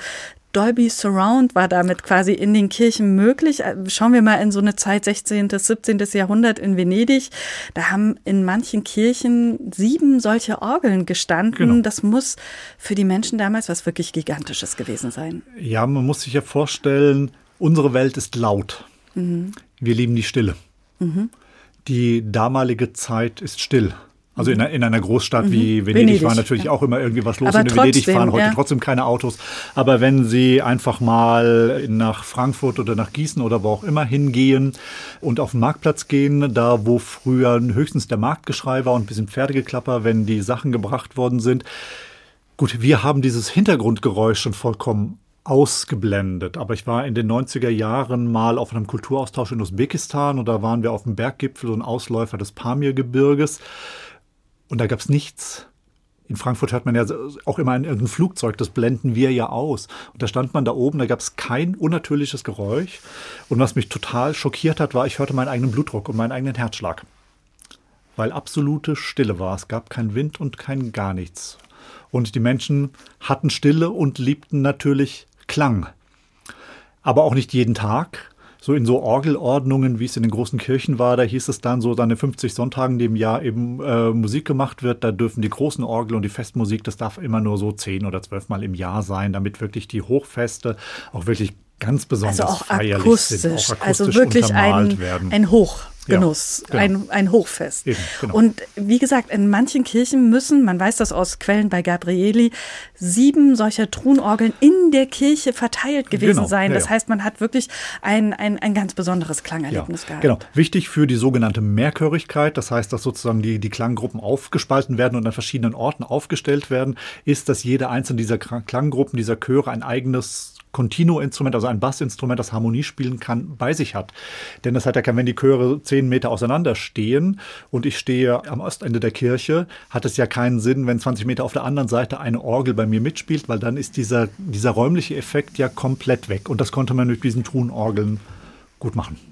Dolby Surround war damit quasi in den Kirchen möglich. Äh, schauen wir mal in so eine Zeit 16. bis 17. Jahrhundert in Venedig. Da haben in manchen Kirchen sieben solche Orgeln gestanden. Genau. Das muss für die Menschen damals was wirklich Gigantisches gewesen sein. Ja, man muss sich ja vorstellen, unsere Welt ist laut. Mhm. Wir lieben die Stille. Mhm. Die damalige Zeit ist still. Also in, in einer Großstadt mhm. wie Venedig, Venedig, war natürlich ja. auch immer irgendwie was los. Aber in trotzdem, Venedig fahren heute ja. trotzdem keine Autos. Aber wenn Sie einfach mal nach Frankfurt oder nach Gießen oder wo auch immer hingehen und auf den Marktplatz gehen, da wo früher höchstens der Marktgeschrei war und ein bisschen Pferdegeklapper, wenn die Sachen gebracht worden sind. Gut, wir haben dieses Hintergrundgeräusch schon vollkommen ausgeblendet. Aber ich war in den 90er Jahren mal auf einem Kulturaustausch in Usbekistan und da waren wir auf dem Berggipfel, ein Ausläufer des Pamirgebirges. Und da gab es nichts. In Frankfurt hört man ja auch immer ein, irgendein Flugzeug, das blenden wir ja aus. Und da stand man da oben, da gab es kein unnatürliches Geräusch. Und was mich total schockiert hat, war, ich hörte meinen eigenen Blutdruck und meinen eigenen Herzschlag. Weil absolute Stille war. Es gab kein Wind und kein gar nichts. Und die Menschen hatten Stille und liebten natürlich Klang. Aber auch nicht jeden Tag so in so Orgelordnungen, wie es in den großen Kirchen war, da hieß es dann so, seine 50 Sonntagen, die im Jahr eben äh, Musik gemacht wird, da dürfen die großen Orgel und die Festmusik, das darf immer nur so zehn oder zwölf Mal im Jahr sein, damit wirklich die Hochfeste auch wirklich ganz besonders also auch feierlich akustisch, sind, auch akustisch also wirklich ein, werden. ein Hoch. Genuss, Ja, genau. ein, ein Hochfest. Eben, genau. Und wie gesagt, in manchen Kirchen müssen, man weiß das aus Quellen bei Gabrieli, sieben solcher Truhenorgeln in der Kirche verteilt gewesen Genau, sein. ja, Das ja. heißt, man hat wirklich ein, ein, ein ganz besonderes Klangerlebnis gehabt. Genau. Wichtig für die sogenannte Mehrchörigkeit, das heißt, dass sozusagen die, die Klanggruppen aufgespalten werden und an verschiedenen Orten aufgestellt werden, ist, dass jede einzelne dieser Klanggruppen, dieser Chöre ein eigenes Continuo-Instrument, also ein Bassinstrument, das Harmonie spielen kann, bei sich hat. Denn das hat ja kein, wenn die Chöre zehn Meter auseinander stehen und ich stehe am Ostende der Kirche, hat es ja keinen Sinn, wenn 20 Meter auf der anderen Seite eine Orgel bei mir mitspielt, weil dann ist dieser, dieser räumliche Effekt ja komplett weg. Und das konnte man mit diesen Truhenorgeln gut machen.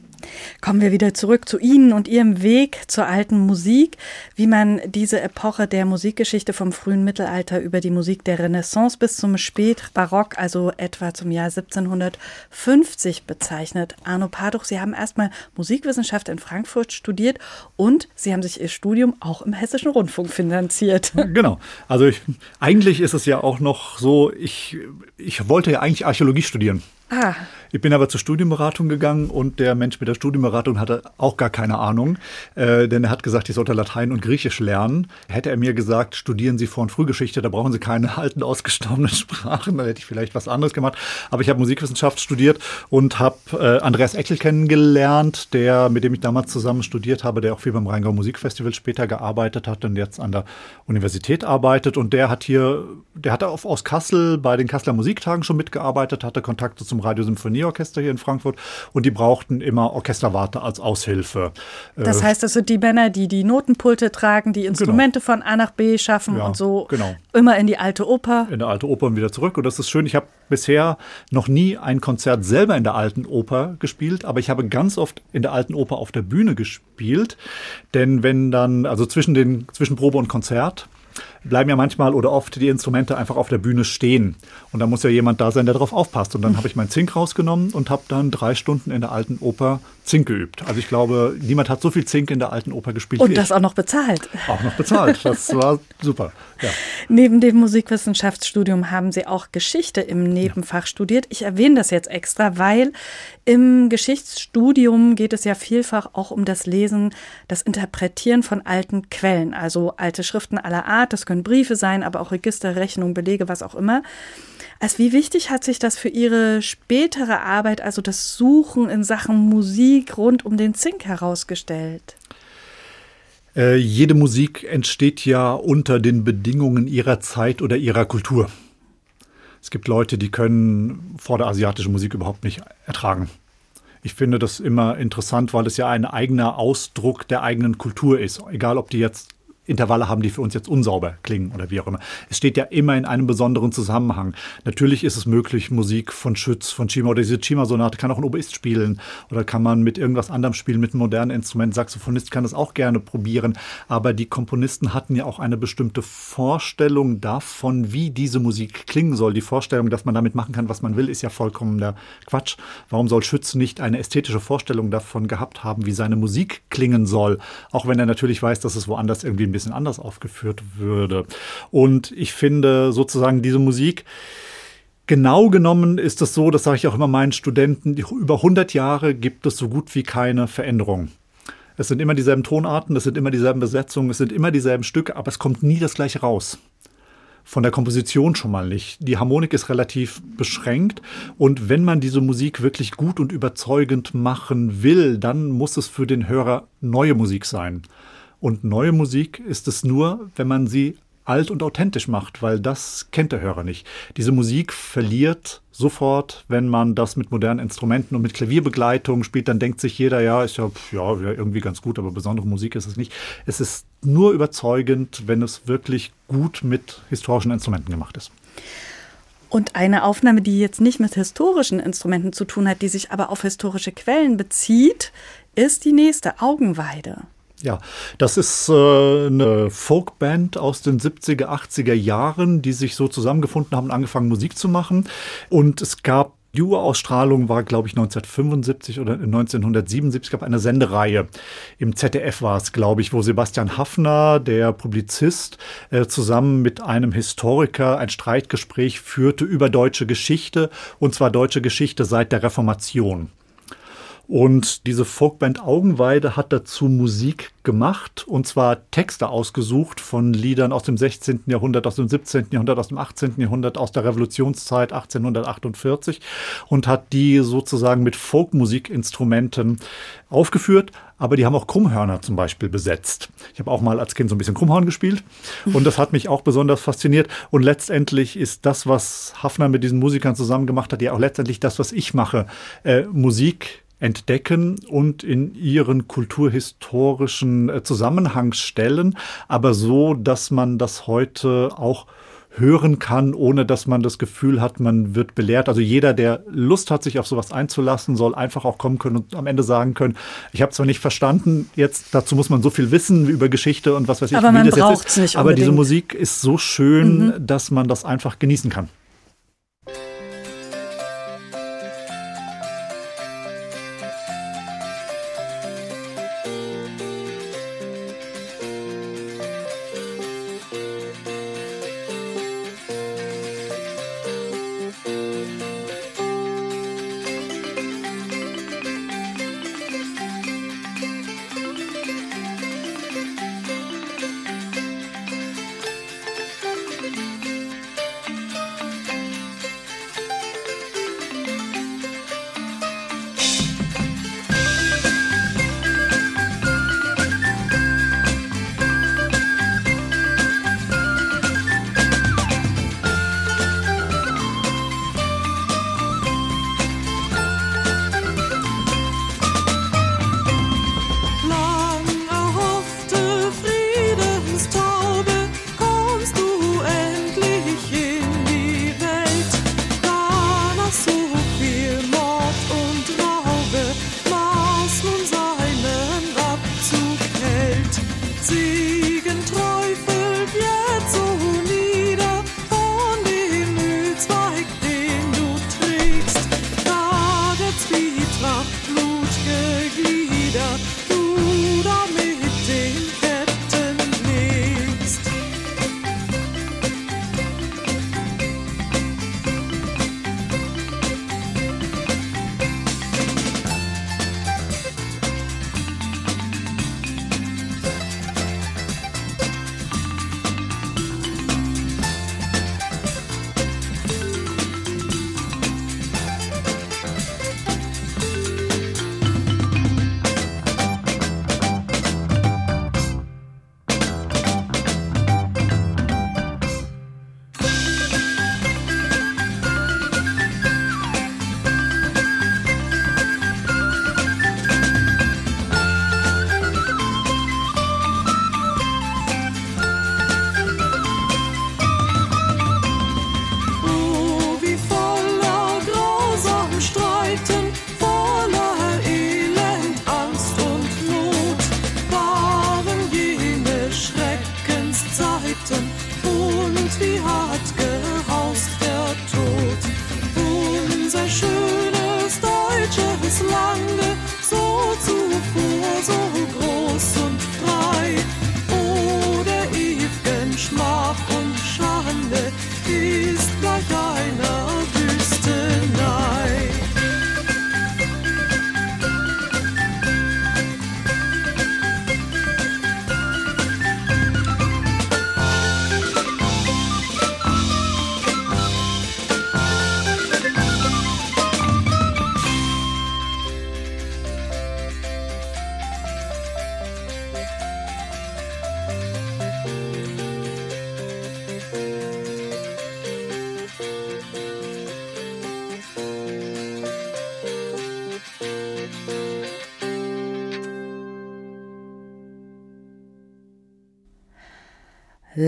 Kommen wir wieder zurück zu Ihnen und Ihrem Weg zur alten Musik, wie man diese Epoche der Musikgeschichte vom frühen Mittelalter über die Musik der Renaissance bis zum Spätbarock, also etwa zum Jahr 1750 bezeichnet. Arno Paduch, Sie haben erstmal Musikwissenschaft in Frankfurt studiert und Sie haben sich Ihr Studium auch im Hessischen Rundfunk finanziert. *laughs* Genau. Also ich, eigentlich ist es ja auch noch so, ich, ich wollte ja eigentlich Archäologie studieren. Ah, Ich bin aber zur Studienberatung gegangen und der Mensch mit der Studienberatung hatte auch gar keine Ahnung, äh, denn er hat gesagt, ich sollte Latein und Griechisch lernen. Hätte er mir gesagt, studieren Sie Vor- und Frühgeschichte, da brauchen Sie keine *laughs* alten, ausgestorbenen Sprachen, dann hätte ich vielleicht was anderes gemacht. Aber ich habe Musikwissenschaft studiert und habe äh, Andreas Eckel kennengelernt, der, mit dem ich damals zusammen studiert habe, der auch viel beim Rheingau Musikfestival später gearbeitet hat und jetzt an der Universität arbeitet. Und der hat hier, der hatte auf, aus Kassel bei den Kasseler Musiktagen schon mitgearbeitet, hatte Kontakte zum Radiosymphonieorchester hier in Frankfurt und die brauchten immer Orchesterwarte als Aushilfe. das Äh, heißt, das sind die Männer, die die Notenpulte tragen, die Instrumente von A nach B schaffen Ja, und so genau. immer in die alte Oper. in der alte Oper und wieder zurück. Und das ist schön. Ich habe bisher noch nie ein Konzert selber in der alten Oper gespielt, aber ich habe ganz oft in der alten Oper auf der Bühne gespielt. Denn wenn dann, also zwischen den, zwischen Probe und Konzert, bleiben ja manchmal oder oft die Instrumente einfach auf der Bühne stehen. Und da muss ja jemand da sein, der darauf aufpasst. Und dann habe ich meinen Zink rausgenommen und habe dann drei Stunden in der alten Oper Zink geübt. Also ich glaube, niemand hat so viel Zink in der alten Oper gespielt wie Und das auch noch bezahlt. Auch noch bezahlt. Das war super. Ja. Neben dem Musikwissenschaftsstudium haben Sie auch Geschichte im Nebenfach studiert. Ich erwähne das jetzt extra, weil im Geschichtsstudium geht es ja vielfach auch um das Lesen, das Interpretieren von alten Quellen, also alte Schriften aller Art. Das können Briefe sein, aber auch Register, Rechnungen, Belege, was auch immer. Als wie wichtig hat sich das für Ihre spätere Arbeit, also das Suchen in Sachen Musik rund um den Zink herausgestellt? Äh, jede Musik entsteht ja unter den Bedingungen ihrer Zeit oder ihrer Kultur. Es gibt Leute, die können vorderasiatische Musik überhaupt nicht ertragen. Ich finde das immer interessant, weil es ja ein eigener Ausdruck der eigenen Kultur ist. Egal, ob die jetzt Intervalle haben, die für uns jetzt unsauber klingen oder wie auch immer. Es steht ja immer in einem besonderen Zusammenhang. Natürlich ist es möglich, Musik von Schütz, von Chima oder diese Chima-Sonate kann auch ein Oboist spielen oder kann man mit irgendwas anderem spielen, mit einem modernen Instrument. Saxophonist kann das auch gerne probieren. Aber die Komponisten hatten ja auch eine bestimmte Vorstellung davon, wie diese Musik klingen soll. Die Vorstellung, dass man damit machen kann, was man will, ist ja vollkommener Quatsch. Warum soll Schütz nicht eine ästhetische Vorstellung davon gehabt haben, wie seine Musik klingen soll? Auch wenn er natürlich weiß, dass es woanders irgendwie ein bisschen anders aufgeführt würde. Und ich finde sozusagen diese Musik, Genau genommen ist es so, das sage ich auch immer meinen Studenten, über 100 Jahre gibt es so gut wie keine Veränderung. Es sind immer dieselben Tonarten, es sind immer dieselben Besetzungen, es sind immer dieselben Stücke, aber es kommt nie das gleiche raus. Von der Komposition schon mal nicht. Die Harmonik ist relativ beschränkt und wenn man diese Musik wirklich gut und überzeugend machen will, dann muss es für den Hörer neue Musik sein. Und neue Musik ist es nur, wenn man sie alt und authentisch macht, weil das kennt der Hörer nicht. Diese Musik verliert sofort, wenn man das mit modernen Instrumenten und mit Klavierbegleitung spielt, dann denkt sich jeder, ja, ist ja, ja irgendwie ganz gut, aber besondere Musik ist es nicht. Es ist nur überzeugend, wenn es wirklich gut mit historischen Instrumenten gemacht ist. Und eine Aufnahme, die jetzt nicht mit historischen Instrumenten zu tun hat, die sich aber auf historische Quellen bezieht, ist die nächste Augenweide. Ja, das ist äh, eine Folkband aus den 70er, 80er Jahren, die sich so zusammengefunden haben und angefangen Musik zu machen. Und es gab die Urausstrahlung war, glaube ich, 1975 oder 1977 gab eine Sendereihe. Im ZDF war es, glaube ich, wo Sebastian Haffner, der Publizist, äh, zusammen mit einem Historiker ein Streitgespräch führte über deutsche Geschichte, und zwar deutsche Geschichte seit der Reformation. Und diese Folkband Augenweide hat dazu Musik gemacht und zwar Texte ausgesucht von Liedern aus dem 16. Jahrhundert, aus dem 17. Jahrhundert, aus dem 18. Jahrhundert, aus der Revolutionszeit 1848 und hat die sozusagen mit Folkmusikinstrumenten aufgeführt, aber die haben auch Krummhörner zum Beispiel besetzt. Ich habe auch mal als Kind so ein bisschen Krummhorn gespielt und das hat mich auch besonders fasziniert. Und letztendlich ist das, was Hafner mit diesen Musikern zusammen gemacht hat, ja auch letztendlich das, was ich mache. Äh, Musik entdecken und in ihren kulturhistorischen äh, Zusammenhang stellen, aber so, dass man das heute auch hören kann, ohne dass man das Gefühl hat, man wird belehrt. Also jeder, der Lust hat, sich auf sowas einzulassen, soll einfach auch kommen können und am Ende sagen können, ich habe zwar nicht verstanden, jetzt dazu muss man so viel wissen über Geschichte und was weiß ich, aber wie man das jetzt ist. nicht aber diese. Musik ist so schön, dass man das einfach genießen kann. up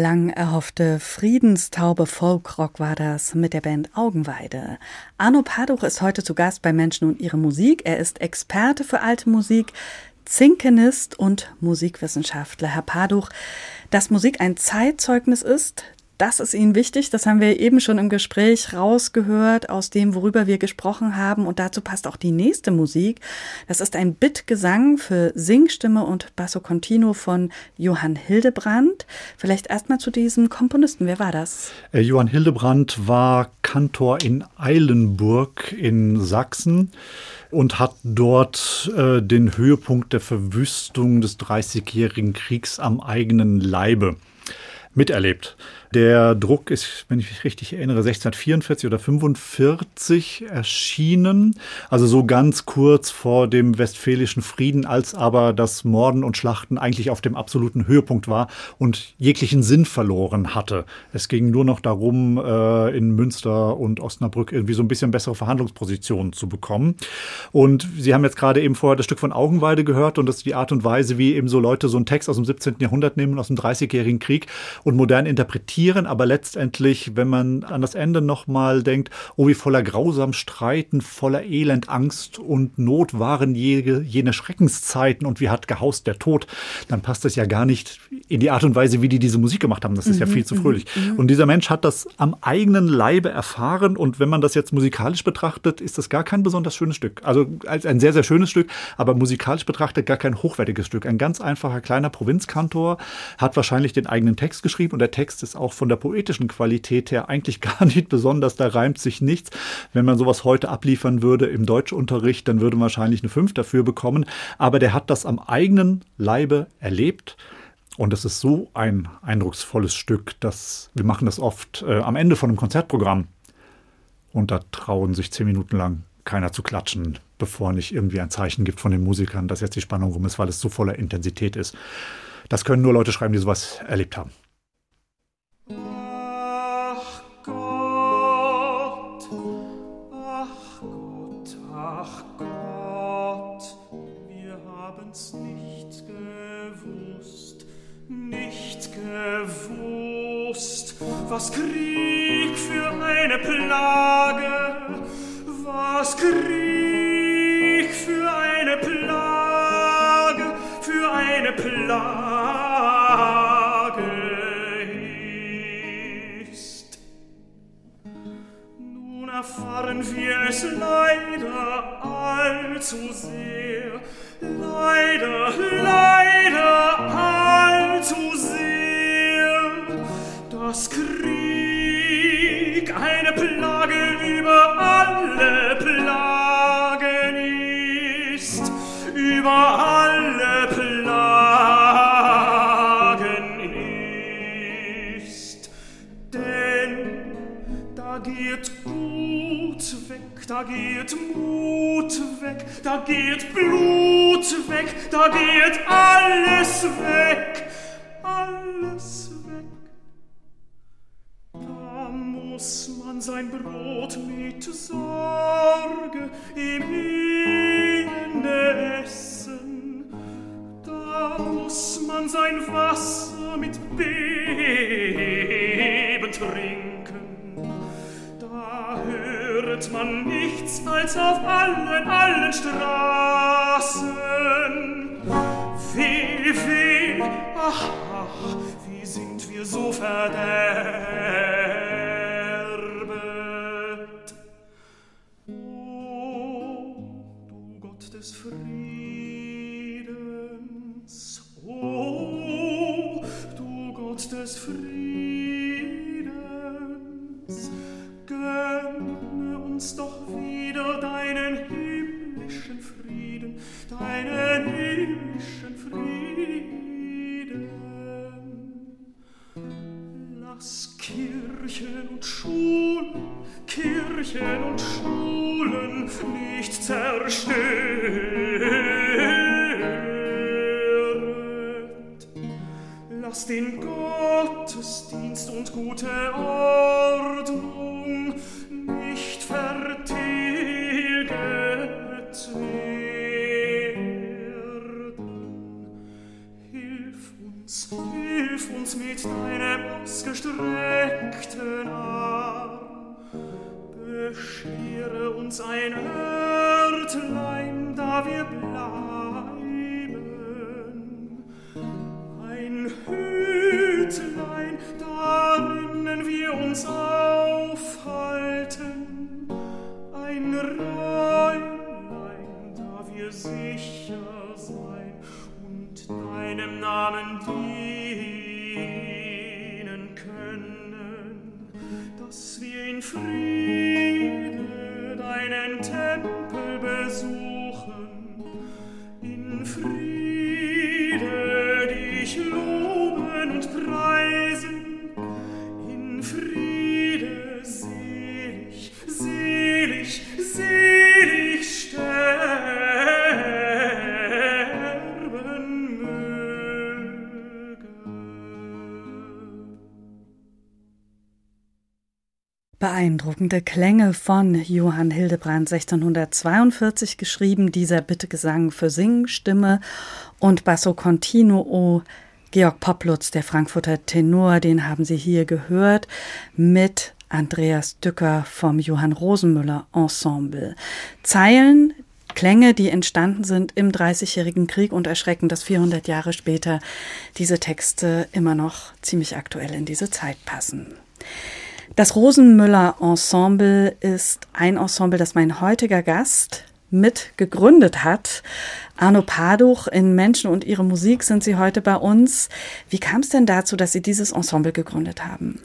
Lang erhoffte Friedenstaube Folkrock war das mit der Band Augenweide. Arno Paduch ist heute zu Gast bei Menschen und ihre Musik. Er ist Experte für alte Musik, Zinkenist und Musikwissenschaftler. Herr Paduch, dass Musik ein Zeitzeugnis ist, das ist Ihnen wichtig. Das haben wir eben schon im Gespräch rausgehört aus dem, worüber wir gesprochen haben. Und dazu passt auch die nächste Musik. Das ist ein Bittgesang für Singstimme und Basso Continuo von Johann Hildebrand. Vielleicht erstmal zu diesem Komponisten. Wer war das? Äh, Johann Hildebrand war Kantor in Eilenburg in Sachsen und hat dort äh, den Höhepunkt der Verwüstung des Dreißigjährigen Kriegs am eigenen Leibe miterlebt. Der Druck ist, wenn ich mich richtig erinnere, 1644 oder 45 erschienen. Also so ganz kurz vor dem Westfälischen Frieden, als aber das Morden und Schlachten eigentlich auf dem absoluten Höhepunkt war und jeglichen Sinn verloren hatte. Es ging nur noch darum, äh, in Münster und Osnabrück irgendwie so ein bisschen bessere Verhandlungspositionen zu bekommen. Und Sie haben jetzt gerade eben vorher das Stück von Augenweide gehört und das ist die Art und Weise, wie eben so Leute so einen Text aus dem 17. Jahrhundert nehmen, aus dem Dreißigjährigen Krieg und modern interpretieren diskutieren, aber letztendlich, wenn man an das Ende nochmal denkt, oh, wie voller grausam Streiten, voller Elend, Angst und Not waren jene, jene Schreckenszeiten und wie hat gehaust der Tod, dann passt das ja gar nicht in die Art und Weise, wie die diese Musik gemacht haben. Das ist mhm, ja viel zu fröhlich. Mhm. Und dieser Mensch hat das am eigenen Leibe erfahren und wenn man das jetzt musikalisch betrachtet, ist das gar kein besonders schönes Stück. Also als ein sehr, sehr schönes Stück, aber musikalisch betrachtet gar kein hochwertiges Stück. Ein ganz einfacher kleiner Provinzkantor hat wahrscheinlich den eigenen Text geschrieben und der Text ist auch von der poetischen Qualität her eigentlich *laughs* gar nicht besonders, da reimt sich nichts. Wenn man sowas heute abliefern würde im Deutschunterricht, dann würde man wahrscheinlich eine 5 dafür bekommen. Aber der hat das am eigenen Leibe erlebt. Und es ist so ein eindrucksvolles Stück, dass wir machen das oft äh, am Ende von einem Konzertprogramm. Und da trauen sich zehn Minuten lang keiner zu klatschen, bevor nicht irgendwie ein Zeichen gibt von den Musikern, dass jetzt die Spannung rum ist, weil es so voller Intensität ist. Das können nur Leute schreiben, die sowas erlebt haben. Was Krieg für eine Plage, was Krieg für eine Plage, für eine Plage ist. Nun erfahren wir es leider allzu sehr, leider, leider allzu sehr, dass Krieg. Eine Plage über alle Plagen ist, über alle Plagen ist. Denn da geht Gut weg, da geht Mut weg, da geht Blut weg, da geht alles weg, muss man sein Brot mit Sorge im Elende essen. Da muss man sein Wasser mit Beben trinken. Da hört man nichts als auf allen, allen Straßen. Weh, weh, ach, ach, wie sind wir so verderbt. Des Friedens, gönne uns doch wieder deinen himmlischen Frieden, deinen himmlischen Frieden. Lass Kirchen und Schulen, Kirchen und Schulen nicht zerstört. Lass den Gottesdienst und gute Ordnung nicht vertilget werden. Hilf uns, hilf uns mit deinem ausgestreckten Arm. Beschere uns ein Örtlein, da wir bleiben. Ein Hütlein, darinnen uns aufhalten. Ein Räumlein, da wir sicher sein und deinem Namen dienen können, dass wir in Friede deinen Tempel besuchen, Beeindruckende Klänge von Johann Hildebrand 1642 geschrieben, dieser Bittegesang für Singstimme und Basso Continuo. Georg Poplutz, der Frankfurter Tenor, den haben Sie hier gehört, mit Andreas Dücker vom Johann Rosenmüller Ensemble. Zeilen, Klänge, die entstanden sind im Dreißigjährigen Krieg und erschreckend, dass 400 Jahre später diese Texte immer noch ziemlich aktuell in diese Zeit passen. Das Rosenmüller Ensemble ist ein Ensemble, das mein heutiger Gast mit gegründet hat. Arno Paduch in Menschen und ihre Musik sind Sie heute bei uns. Wie kam es denn dazu, dass Sie dieses Ensemble gegründet haben?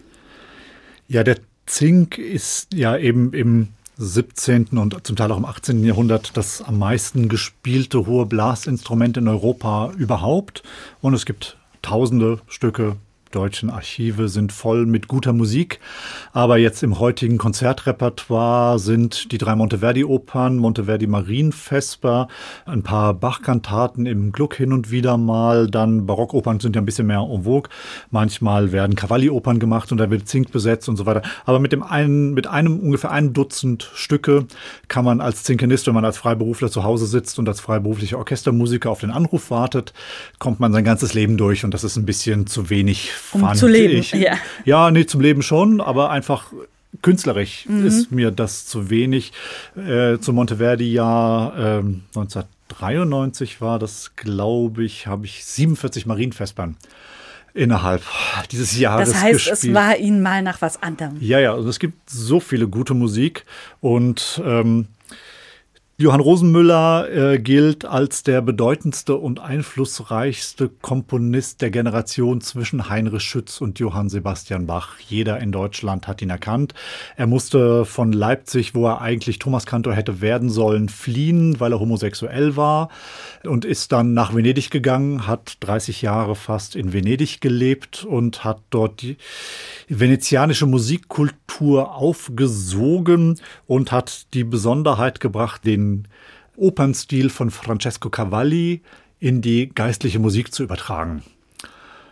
Ja, der Zink ist ja eben im 17. und zum Teil auch im 18. Jahrhundert das am meisten gespielte hohe Blasinstrument in Europa überhaupt. Und es gibt tausende Stücke deutschen Archive sind voll mit guter Musik. Aber jetzt im heutigen Konzertrepertoire sind die drei Monteverdi-Opern, Monteverdi Marienvesper, ein paar Bach-Kantaten im Gluck hin und wieder mal, dann Barockopern sind ja ein bisschen mehr en vogue. Manchmal werden Cavalli-Opern gemacht und da wird Zink besetzt und so weiter. Aber mit dem einen, mit einem ungefähr einem Dutzend Stücke kann man als Zinkenist, wenn man als Freiberufler zu Hause sitzt und als freiberuflicher Orchestermusiker auf den Anruf wartet, kommt man sein ganzes Leben durch und das ist ein bisschen zu wenig Um fand zu leben, ich. ja. ja, nee, zum Leben schon, aber einfach künstlerisch ist mir das zu wenig. Äh, zu Monteverdi-Jahr ähm, 1993 war das, glaube ich, habe ich 47 Marienvespern innerhalb dieses Jahres Das heißt, gespielt. es war Ihnen mal nach was anderem. Ja, ja, also es gibt so viele gute Musik und ähm, Johann Rosenmüller äh, gilt als der bedeutendste und einflussreichste Komponist der Generation zwischen Heinrich Schütz und Johann Sebastian Bach. Jeder in Deutschland hat ihn erkannt. Er musste von Leipzig, wo er eigentlich Thomaskantor hätte werden sollen, fliehen, weil er homosexuell war und ist dann nach Venedig gegangen, hat 30 Jahre fast in Venedig gelebt und hat dort die venezianische Musikkultur aufgesogen und hat die Besonderheit gebracht, den Opernstil von Francesco Cavalli in die geistliche Musik zu übertragen.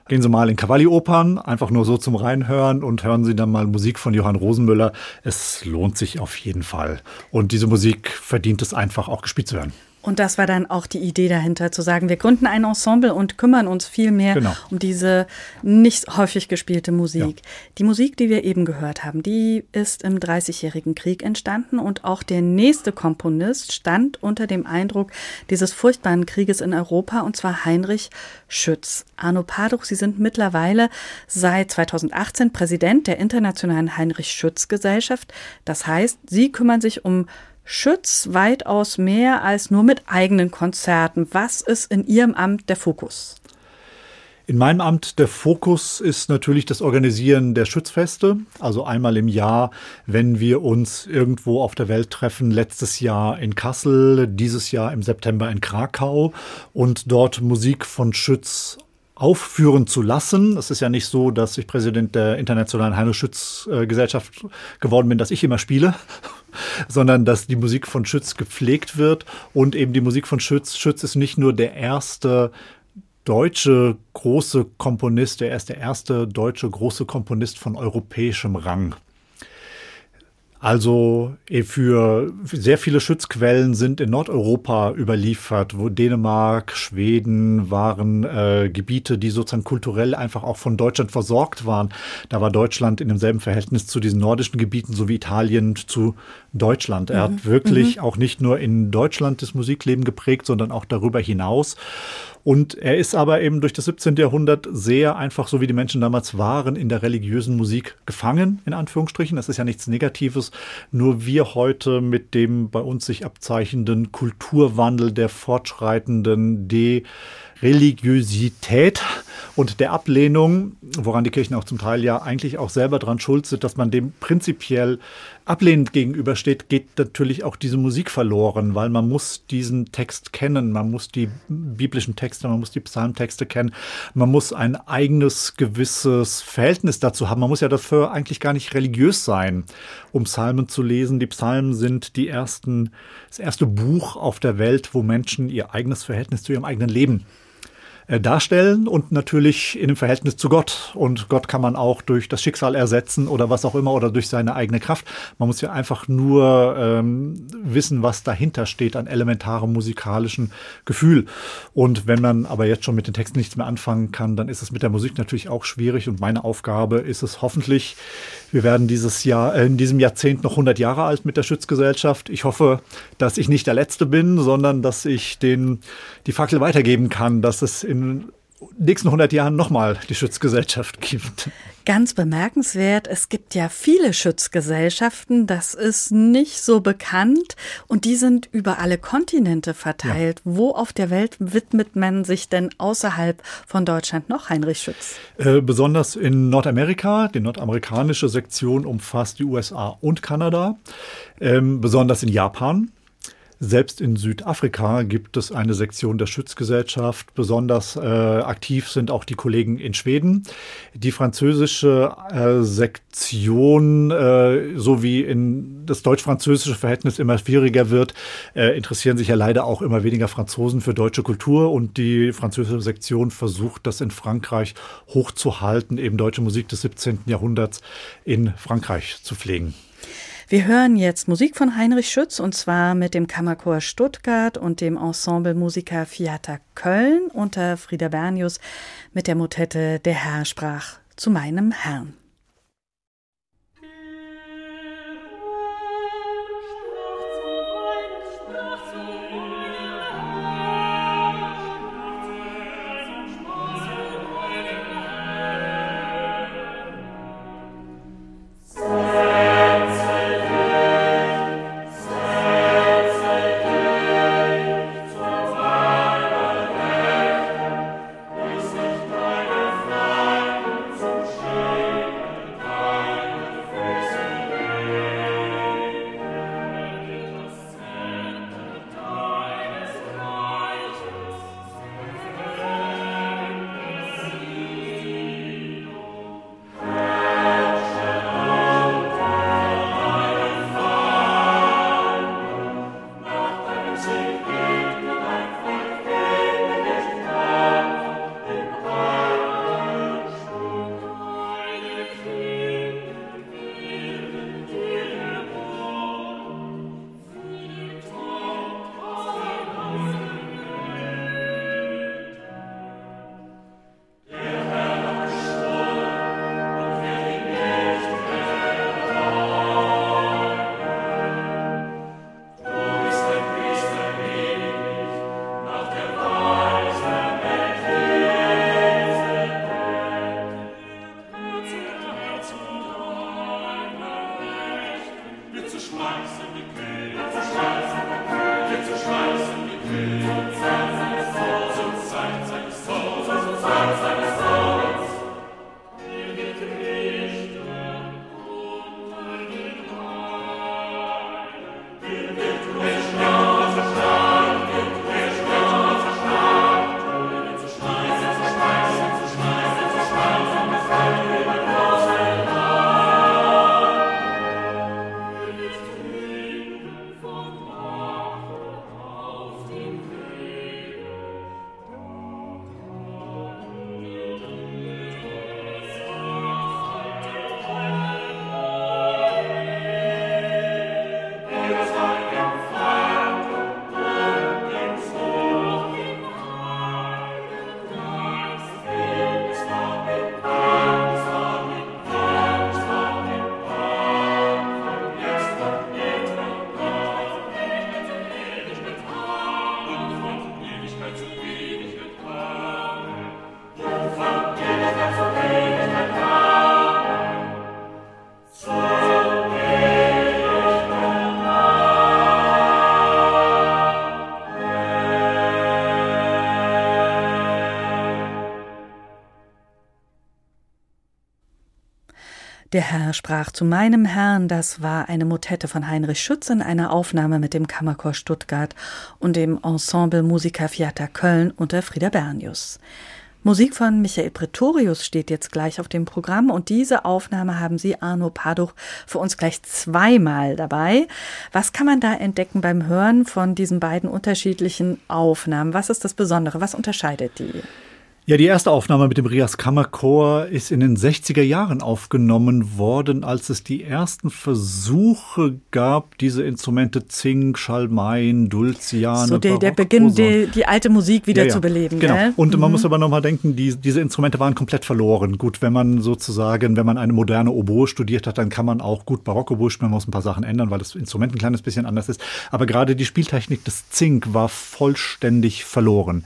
Gehen Sie mal in Cavalli-Opern, einfach nur so zum Reinhören und hören Sie dann mal Musik von Johann Rosenmüller. Es lohnt sich auf jeden Fall. Und diese Musik verdient es einfach auch gespielt zu werden. Und das war dann auch die Idee dahinter, zu sagen, wir gründen ein Ensemble und kümmern uns viel mehr Genau. um diese nicht häufig gespielte Musik. Ja. Die Musik, die wir eben gehört haben, die ist im Dreißigjährigen Krieg entstanden und auch der nächste Komponist stand unter dem Eindruck dieses furchtbaren Krieges in Europa und zwar Heinrich Schütz. Arno Paduch, Sie sind mittlerweile seit 2018 Präsident der Internationalen Heinrich Schütz Gesellschaft. Das heißt, Sie kümmern sich um Schütz weitaus mehr als nur mit eigenen Konzerten. Was ist in Ihrem Amt der Fokus? In meinem Amt der Fokus ist natürlich das Organisieren der Schützfeste. Also einmal im Jahr, wenn wir uns irgendwo auf der Welt treffen. Letztes Jahr in Kassel, dieses Jahr im September in Krakau und dort Musik von Schütz aufführen zu lassen. Es ist ja nicht so, dass ich Präsident der Internationalen Heinrich Schütz äh, Gesellschaft geworden bin, dass ich immer spiele, sondern dass die Musik von Schütz gepflegt wird und eben die Musik von Schütz. Schütz ist nicht nur der erste deutsche große Komponist, er ist der erste deutsche große Komponist von europäischem Rang. Also eh, für sehr viele Schutzquellen sind in Nordeuropa überliefert, wo Dänemark, Schweden waren äh, Gebiete, die sozusagen kulturell einfach auch von Deutschland versorgt waren. Da war Deutschland in demselben Verhältnis zu diesen nordischen Gebieten, so wie Italien zu Deutschland. Er hat wirklich auch nicht nur in Deutschland das Musikleben geprägt, sondern auch darüber hinaus. Und er ist aber eben durch das 17. Jahrhundert sehr einfach, so wie die Menschen damals waren, in der religiösen Musik gefangen, in Anführungsstrichen. Das ist ja nichts Negatives. Nur wir heute mit dem bei uns sich abzeichenden Kulturwandel der fortschreitenden De Religiosität und der Ablehnung, woran die Kirchen auch zum Teil ja eigentlich auch selber dran schuld sind, dass man dem prinzipiell ablehnend gegenübersteht, geht natürlich auch diese Musik verloren, weil man muss diesen Text kennen, man muss die biblischen Texte, man muss die Psalmtexte kennen, man muss ein eigenes gewisses Verhältnis dazu haben. Man muss ja dafür eigentlich gar nicht religiös sein, um Psalmen zu lesen. Die Psalmen sind die ersten, das erste Buch auf der Welt, wo Menschen ihr eigenes Verhältnis zu ihrem eigenen Leben äh, darstellen und natürlich in dem Verhältnis zu Gott. Und Gott kann man auch durch das Schicksal ersetzen oder was auch immer oder durch seine eigene Kraft. Man muss ja einfach nur ähm, wissen, was dahinter steht an elementarem musikalischen Gefühl. Und wenn man aber jetzt schon mit den Texten nichts mehr anfangen kann, dann ist es mit der Musik natürlich auch schwierig. Und meine Aufgabe ist es hoffentlich, wir werden dieses Jahr, äh, in diesem Jahrzehnt noch 100 Jahre alt mit der Schützgesellschaft. Ich hoffe, dass ich nicht der Letzte bin, sondern dass ich den, die Fackel weitergeben kann, dass es in nächsten 100 Jahren nochmal die Schutzgesellschaft gibt. Ganz bemerkenswert, es gibt ja viele Schutzgesellschaften, das ist nicht so bekannt und die sind über alle Kontinente verteilt. Ja. Wo auf der Welt widmet man sich denn außerhalb von Deutschland noch Heinrich Schütz? Äh, besonders in Nordamerika. Die nordamerikanische Sektion umfasst die USA und Kanada. Ähm, besonders in Japan. Selbst in Südafrika gibt es eine Sektion der Schutzgesellschaft. Besonders äh, aktiv sind auch die Kollegen in Schweden. Die französische äh, Sektion, äh, so wie in das deutsch-französische Verhältnis immer schwieriger wird, äh, interessieren sich ja leider auch immer weniger Franzosen für deutsche Kultur. Und die französische Sektion versucht, das in Frankreich hochzuhalten, eben deutsche Musik des 17. Jahrhunderts in Frankreich zu pflegen. Wir hören jetzt Musik von Heinrich Schütz und zwar mit dem Kammerchor Stuttgart und dem Ensemble Musica Fiata Köln unter Frieda Bernius mit der Motette Der Herr sprach zu meinem Herrn. Der Herr sprach zu meinem Herrn, das war eine Motette von Heinrich Schütz in einer Aufnahme mit dem Kammerchor Stuttgart und dem Ensemble Musica Fiata Köln unter Frieda Bernius. Musik von Michael Pretorius steht jetzt gleich auf dem Programm und diese Aufnahme haben Sie, Arno Paduch, für uns gleich zweimal dabei. Was kann man da entdecken beim Hören von diesen beiden unterschiedlichen Aufnahmen? Was ist das Besondere? Was unterscheidet die? Ja, die erste Aufnahme mit dem Rias Kammerchor ist in den 60er Jahren aufgenommen worden, als es die ersten Versuche gab, diese Instrumente Zink, Schalmein, Dulciane, So der, der Beginn, die, die alte Musik wieder Ja, ja. zu beleben. Genau. Gell? Und man Mhm. muss aber nochmal denken, die, diese Instrumente waren komplett verloren. Gut, wenn man sozusagen, wenn man eine moderne Oboe studiert hat, dann kann man auch gut Barockoboe spielen. Man muss ein paar Sachen ändern, weil das Instrument ein kleines bisschen anders ist. Aber gerade die Spieltechnik des Zink war vollständig verloren.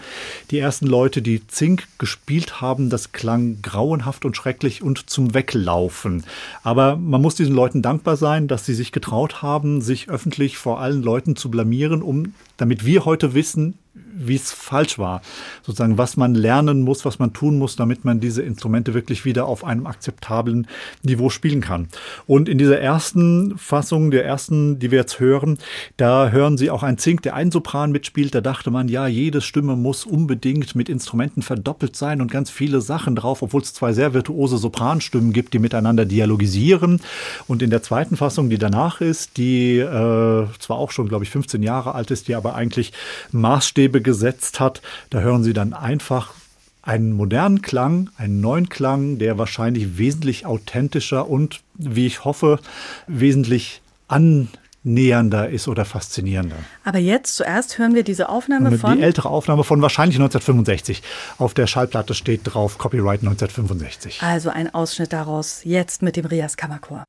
Die ersten Leute, die Zink gespielt haben, das klang grauenhaft und schrecklich und zum Weglaufen. Aber man muss diesen Leuten dankbar sein, dass sie sich getraut haben, sich öffentlich vor allen Leuten zu blamieren, um, damit wir heute wissen, wie es falsch war. Sozusagen, was man lernen muss, was man tun muss, damit man diese Instrumente wirklich wieder auf einem akzeptablen Niveau spielen kann. Und in dieser ersten Fassung, der ersten, die wir jetzt hören, da hören Sie auch einen Zink, der einen Sopran mitspielt. Da dachte man, ja, jede Stimme muss unbedingt mit Instrumenten verdoppelt sein und ganz viele Sachen drauf, obwohl es zwei sehr virtuose Sopranstimmen gibt, die miteinander dialogisieren. Und in der zweiten Fassung, die danach ist, die äh, zwar auch schon, glaube ich, 15 Jahre alt ist, die aber eigentlich Maßstäbe gesetzt hat, da hören Sie dann einfach einen modernen Klang, einen neuen Klang, der wahrscheinlich wesentlich authentischer und, wie ich hoffe, wesentlich annähernder ist oder faszinierender. Aber jetzt zuerst hören wir diese Aufnahme von. Die ältere Aufnahme von wahrscheinlich 1965. Auf der Schallplatte steht drauf Copyright 1965. Also ein Ausschnitt daraus jetzt mit dem Rias Kammerchor.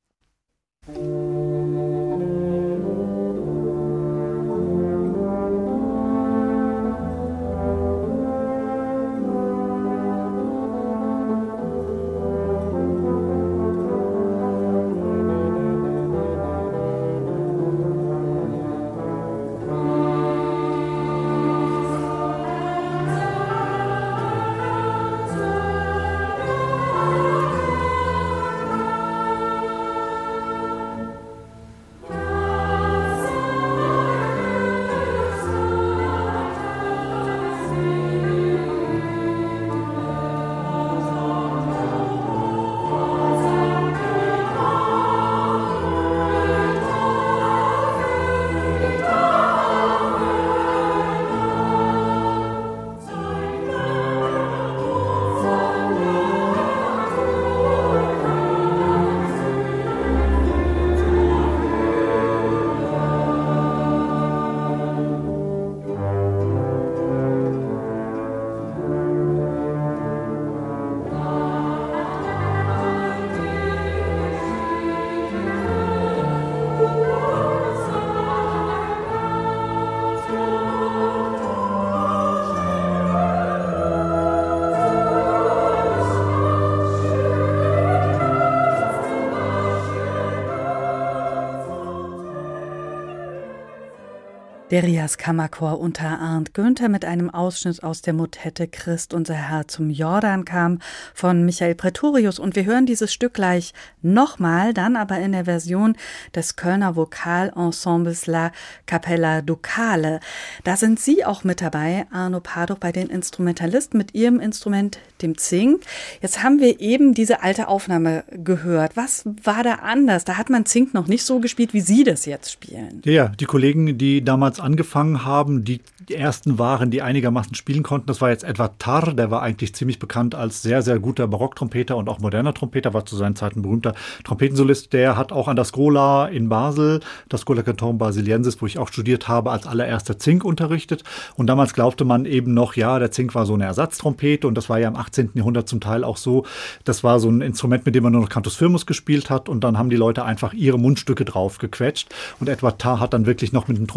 Der Rias Kammerchor unter Arndt Günther mit einem Ausschnitt aus der Motette Christ unser Herr zum Jordan kam von Michael Pretorius und wir hören dieses Stück gleich nochmal, dann aber in der Version des Kölner Vokalensembles La Capella Ducale. Da sind Sie auch mit dabei, Arno Paduch, bei den Instrumentalisten mit Ihrem Instrument, dem Zink. Jetzt haben wir eben diese alte Aufnahme gehört. Was war da anders? Da hat man Zink noch nicht so gespielt, wie Sie das jetzt spielen. Ja, die Kollegen, die damals angefangen haben, die, ersten waren, die einigermaßen spielen konnten, das war jetzt Edward Tarr, der war eigentlich ziemlich bekannt als sehr, sehr guter Barocktrompeter und auch moderner Trompeter, war zu seinen Zeiten berühmter Trompetensolist. Der hat auch an der Schola in Basel, das Schola Canton Basiliensis, wo ich auch studiert habe, als allererster Zink unterrichtet. Und damals glaubte man eben noch, ja, der Zink war so eine Ersatztrompete und das war ja im 18. Jahrhundert zum Teil auch so. Das war so ein Instrument, mit dem man nur noch Cantus Firmus gespielt hat und dann haben die Leute einfach ihre Mundstücke drauf gequetscht. Und Edward Tarr hat dann wirklich noch mit einem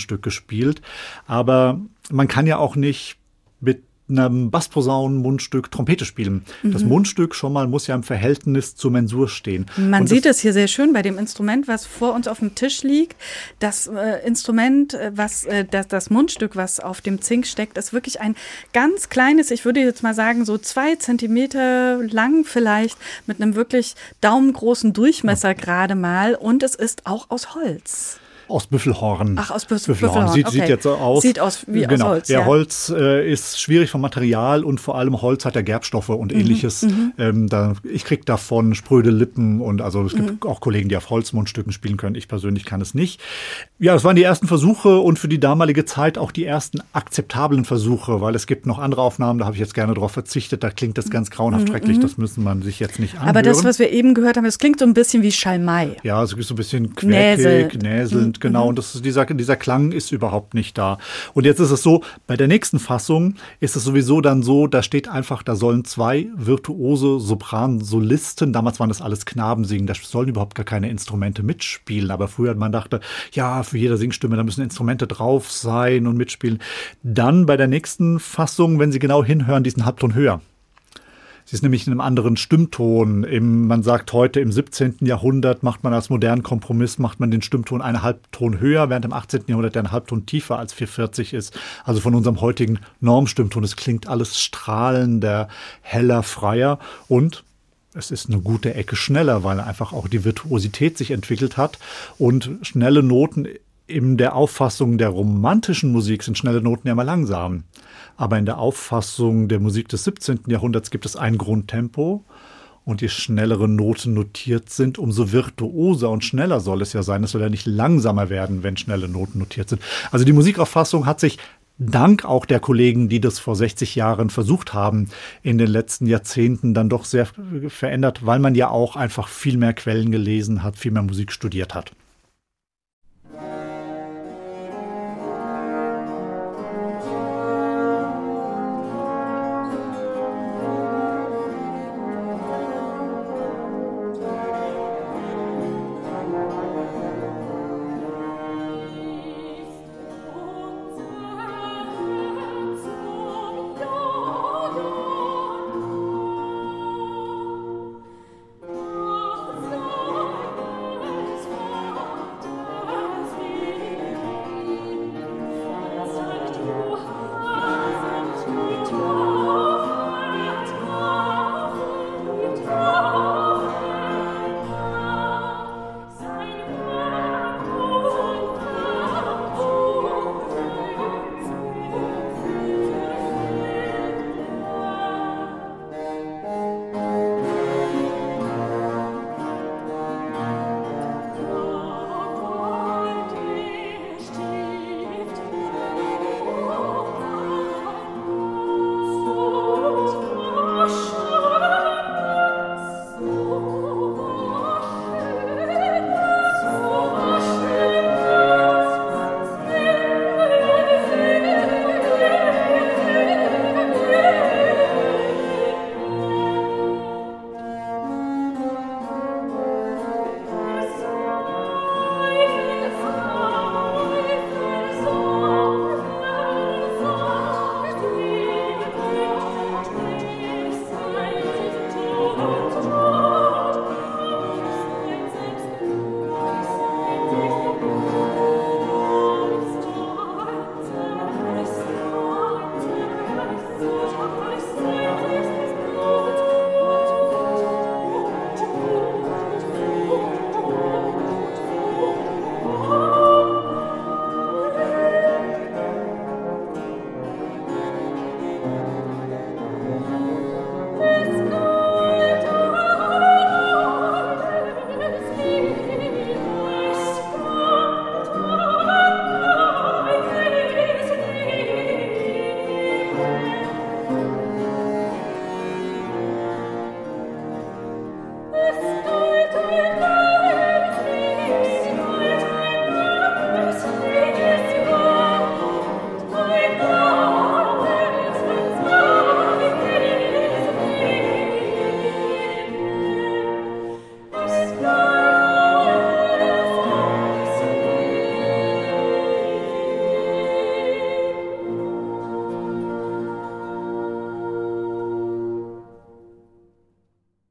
Trompetenmundstück gespielt. Aber man kann ja auch nicht mit einem Bassposaunen-Mundstück Trompete spielen. Das Mundstück schon mal muss ja im Verhältnis zur Mensur stehen. Man Und sieht das, es hier sehr schön bei dem Instrument, was vor uns auf dem Tisch liegt. Das äh, Instrument, äh, was äh, das, das Mundstück, was auf dem Zink steckt, ist wirklich ein ganz kleines, ich würde jetzt mal sagen, so zwei Zentimeter lang vielleicht, mit einem wirklich daumengroßen Durchmesser gerade mal. Und es ist auch aus Holz. Aus Büffelhorn. Ach, aus Büff- Büffelhorn, Sieht, okay. sieht jetzt so aus. Sieht aus wie aus genau. Holz, Der ja. Holz äh, ist schwierig vom Material und vor allem Holz hat ja Gerbstoffe Mhm, und ähnliches. Ähm, da, ich krieg davon spröde Lippen und also es Mhm. gibt auch Kollegen, die auf Holzmundstücken spielen können. Ich persönlich kann es nicht. Ja, es waren die ersten Versuche und für die damalige Zeit auch die ersten akzeptablen Versuche, weil es gibt noch andere Aufnahmen, da habe ich jetzt gerne drauf verzichtet. Da klingt das ganz grauenhaft schrecklich. Das müssen man sich jetzt nicht anhören. Mhm, Aber das, was wir eben gehört haben, das klingt so ein bisschen wie Schalmei. Ja, es ist so ein bisschen quäkig, näselnd, genau. Und das ist dieser, dieser Klang ist überhaupt nicht da. Und jetzt ist es so, bei der nächsten Fassung ist es sowieso dann so, da steht einfach, da sollen zwei virtuose Sopran-Solisten, damals waren das alles Knaben singen, da sollen überhaupt gar keine Instrumente mitspielen. Aber früher hat man dachte, ja, für jede Singstimme, da müssen Instrumente drauf sein und mitspielen. Dann bei der nächsten Fassung, wenn Sie genau hinhören, diesen Halbton höher. Sie ist nämlich in einem anderen Stimmton. Im, man sagt heute im 17. Jahrhundert macht man als modernen Kompromiss, macht man den Stimmton einen Halbton höher, während im 18. Jahrhundert der einen Halbton tiefer als 440 ist. Also von unserem heutigen Normstimmton. Es klingt alles strahlender, heller, freier und es ist eine gute Ecke schneller, weil einfach auch die Virtuosität sich entwickelt hat und schnelle Noten in der Auffassung der romantischen Musik sind schnelle Noten ja immer langsam. Aber in der Auffassung der Musik des 17. Jahrhunderts gibt es ein Grundtempo. Und je schnellere Noten notiert sind, umso virtuoser und schneller soll es ja sein. Es soll ja nicht langsamer werden, wenn schnelle Noten notiert sind. Also die Musikauffassung hat sich dank auch der Kollegen, die das vor 60 Jahren versucht haben, in den letzten Jahrzehnten dann doch sehr verändert, weil man ja auch einfach viel mehr Quellen gelesen hat, viel mehr Musik studiert hat.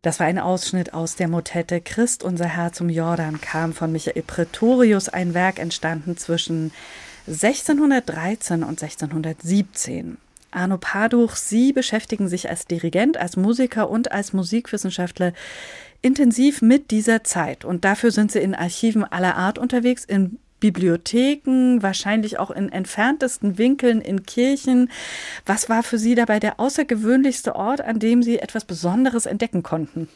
Das war ein Ausschnitt aus der Motette Christ, unser Herr zum Jordan kam von Michael Pretorius, ein Werk entstanden zwischen 1613 und 1617. Arno Paduch, Sie beschäftigen sich als Dirigent, als Musiker und als Musikwissenschaftler intensiv mit dieser Zeit. Und dafür sind Sie in Archiven aller Art unterwegs, in Bibliotheken, wahrscheinlich auch in entferntesten Winkeln in Kirchen. Was war für Sie dabei der außergewöhnlichste Ort, an dem Sie etwas Besonderes entdecken konnten?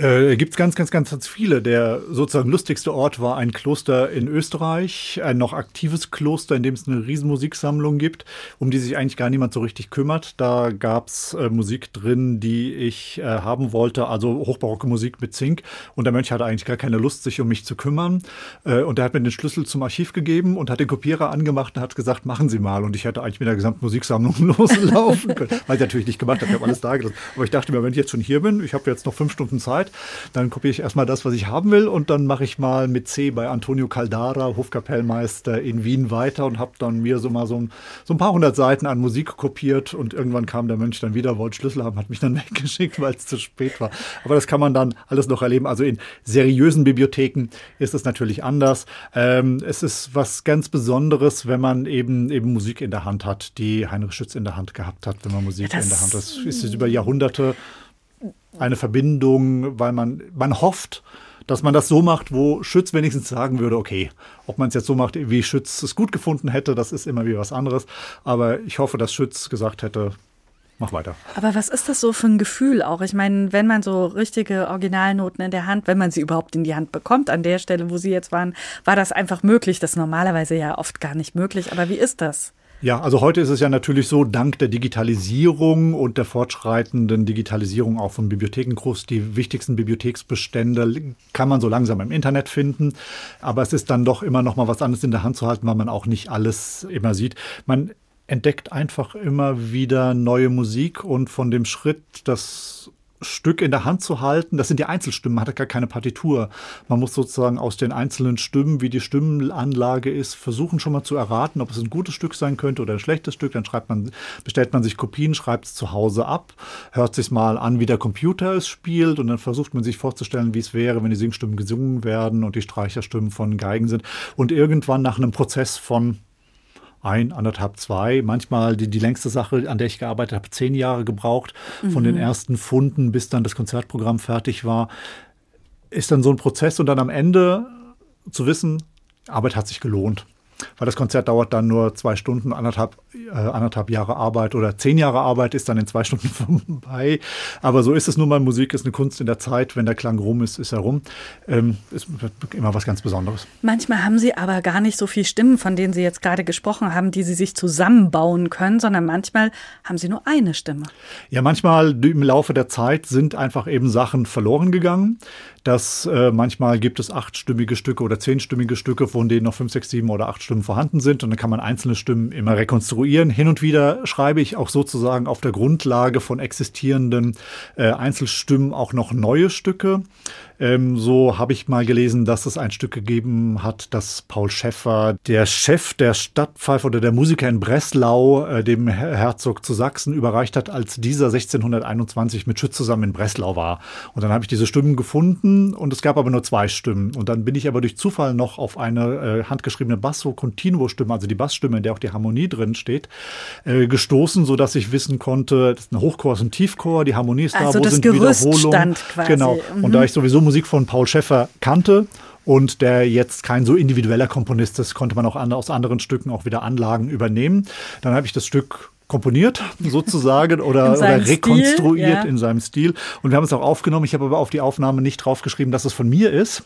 Äh, Gibt es ganz, ganz, ganz, ganz viele. Der sozusagen lustigste Ort war ein Kloster in Österreich, ein noch aktives Kloster, in dem es eine Riesenmusiksammlung gibt, um die sich eigentlich gar niemand so richtig kümmert. Da gab es äh, Musik drin, die ich äh, haben wollte, also hochbarocke Musik mit Zink. Und der Mönch hatte eigentlich gar keine Lust, sich um mich zu kümmern. Äh, und er hat mir den Schlüssel zum Archiv gegeben und hat den Kopierer angemacht und hat gesagt, machen Sie mal. Und ich hätte eigentlich mit der gesamten Musiksammlung *laughs* loslaufen können. Was ich natürlich nicht gemacht habe, ich habe alles da gelassen. Aber ich dachte mir, wenn ich jetzt schon hier bin, ich habe jetzt noch fünf Stunden Zeit, dann kopiere ich erstmal das, was ich haben will und dann mache ich mal mit C bei Antonio Caldara, Hofkapellmeister in Wien weiter und habe dann mir so mal so ein, so ein paar hundert Seiten an Musik kopiert und irgendwann kam der Mönch dann wieder, wollte Schlüssel haben, hat mich dann *laughs* weggeschickt, weil es zu spät war. Aber das kann man dann alles noch erleben. Also in seriösen Bibliotheken ist es natürlich anders. Ähm, es ist was ganz Besonderes, wenn man eben eben Musik in der Hand hat, die Heinrich Schütz in der Hand gehabt hat, wenn man Musik Ja, in der Hand hat. Das ist über Jahrhunderte eine Verbindung, weil man, man hofft, dass man das so macht, wo Schütz wenigstens sagen würde, okay, ob man es jetzt so macht, wie Schütz es gut gefunden hätte, das ist immer wieder was anderes. Aber ich hoffe, dass Schütz gesagt hätte, mach weiter. Aber was ist das so für ein Gefühl auch? Ich meine, wenn man so richtige Originalnoten in der Hand, wenn man sie überhaupt in die Hand bekommt, an der Stelle, wo Sie jetzt waren, war das einfach möglich. Das ist normalerweise ja oft gar nicht möglich. Aber wie ist das? Ja, also heute ist es ja natürlich so, dank der Digitalisierung und der fortschreitenden Digitalisierung auch von Bibliotheken die wichtigsten Bibliotheksbestände kann man so langsam im Internet finden. Aber es ist dann doch immer noch mal was anderes in der Hand zu halten, weil man auch nicht alles immer sieht. Man entdeckt einfach immer wieder neue Musik und von dem Schritt, das Stück in der Hand zu halten, das sind die Einzelstimmen, man hat gar keine Partitur. Man muss sozusagen aus den einzelnen Stimmen, wie die Stimmenanlage ist, versuchen schon mal zu erraten, ob es ein gutes Stück sein könnte oder ein schlechtes Stück. Dann schreibt man, bestellt man sich Kopien, schreibt es zu Hause ab, hört sich mal an, wie der Computer es spielt und dann versucht man sich vorzustellen, wie es wäre, wenn die Singstimmen gesungen werden und die Streicherstimmen von Geigen sind. Und irgendwann nach einem Prozess von ein, anderthalb, zwei. Manchmal die, die längste Sache, an der ich gearbeitet habe, zehn Jahre gebraucht, von den ersten Funden bis dann das Konzertprogramm fertig war. Ist dann so ein Prozess und dann am Ende zu wissen, Arbeit hat sich gelohnt. Weil das Konzert dauert dann nur zwei Stunden, anderthalb, äh, anderthalb Jahre Arbeit oder zehn Jahre Arbeit ist dann in zwei *laughs* Stunden vorbei. Aber so ist es nun mal. Musik ist eine Kunst in der Zeit. Wenn der Klang rum ist, ist er rum. Ähm, ist immer was ganz Besonderes. Manchmal haben Sie aber gar nicht so viele Stimmen, von denen Sie jetzt gerade gesprochen haben, die Sie sich zusammenbauen können, sondern manchmal haben Sie nur eine Stimme. Ja, manchmal im Laufe der Zeit sind einfach eben Sachen verloren gegangen. Das äh, manchmal gibt es achtstimmige Stücke oder zehnstimmige Stücke, von denen noch fünf, sechs, sieben oder acht Stimmen vorhanden sind. Und dann kann man einzelne Stimmen immer rekonstruieren. Hin und wieder schreibe ich auch sozusagen auf der Grundlage von existierenden äh, Einzelstimmen auch noch neue Stücke. Ähm, so habe ich mal gelesen, dass es ein Stück gegeben hat, das Paul Schäffer, der Chef der Stadtpfeife oder der Musiker in Breslau, äh, dem Her- Herzog zu Sachsen überreicht hat, als dieser 1621 mit Schütz zusammen in Breslau war. Und dann habe ich diese Stimmen gefunden und es gab aber nur zwei Stimmen. Und dann bin ich aber durch Zufall noch auf eine äh, handgeschriebene Basso-Continuo-Stimme, also die Bassstimme, in der auch die Harmonie drin steht, äh, gestoßen, sodass ich wissen konnte, das ist ein Hochchor, ist ein Tiefchor, die Harmonie ist Also da, wo das sind Gerüst Wiederholungen. stand quasi. Genau. Mhm. Und da ich sowieso Musik von Paul Schäffer kannte und der jetzt kein so individueller Komponist ist, konnte man auch an, aus anderen Stücken auch wieder Anlagen übernehmen. Dann habe ich das Stück komponiert sozusagen *laughs* oder, oder seinem Stil, rekonstruiert ja. in seinem Stil. Und wir haben es auch aufgenommen. Ich habe aber auf die Aufnahme nicht draufgeschrieben, dass es von mir ist.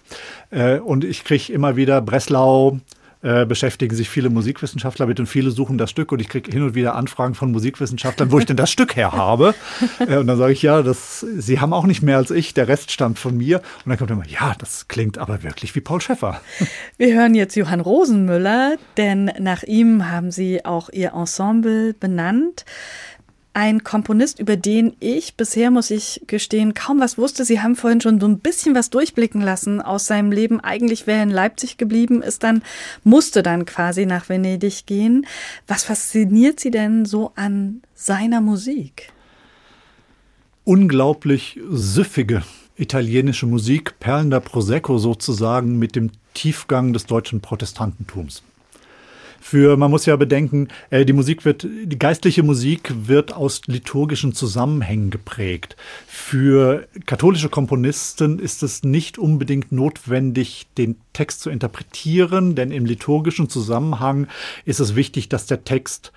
Äh, und ich kriege immer wieder Breslau, äh, beschäftigen sich viele Musikwissenschaftler mit und viele suchen das Stück und ich kriege hin und wieder Anfragen von Musikwissenschaftlern, wo ich denn das Stück her habe. *laughs* Äh, und dann sage ich, ja, das, sie haben auch nicht mehr als ich, der Rest stammt von mir. Und dann kommt immer, ja, das klingt aber wirklich wie Paul Schäffer. *laughs* Wir hören jetzt Johann Rosenmüller, denn nach ihm haben Sie auch Ihr Ensemble benannt. Ein Komponist, über den ich bisher, muss ich gestehen, kaum was wusste. Sie haben vorhin schon so ein bisschen was durchblicken lassen aus seinem Leben. Eigentlich wäre er in Leipzig geblieben, ist dann, musste dann quasi nach Venedig gehen. Was fasziniert Sie denn so an seiner Musik? unglaublich süffige italienische Musik, perlender Prosecco sozusagen mit dem Tiefgang des deutschen Protestantentums. Für, man muss ja bedenken, äh, die Musik wird, die geistliche Musik wird aus liturgischen Zusammenhängen geprägt. Für katholische Komponisten ist es nicht unbedingt notwendig, den Text zu interpretieren, denn im liturgischen Zusammenhang ist es wichtig, dass der Text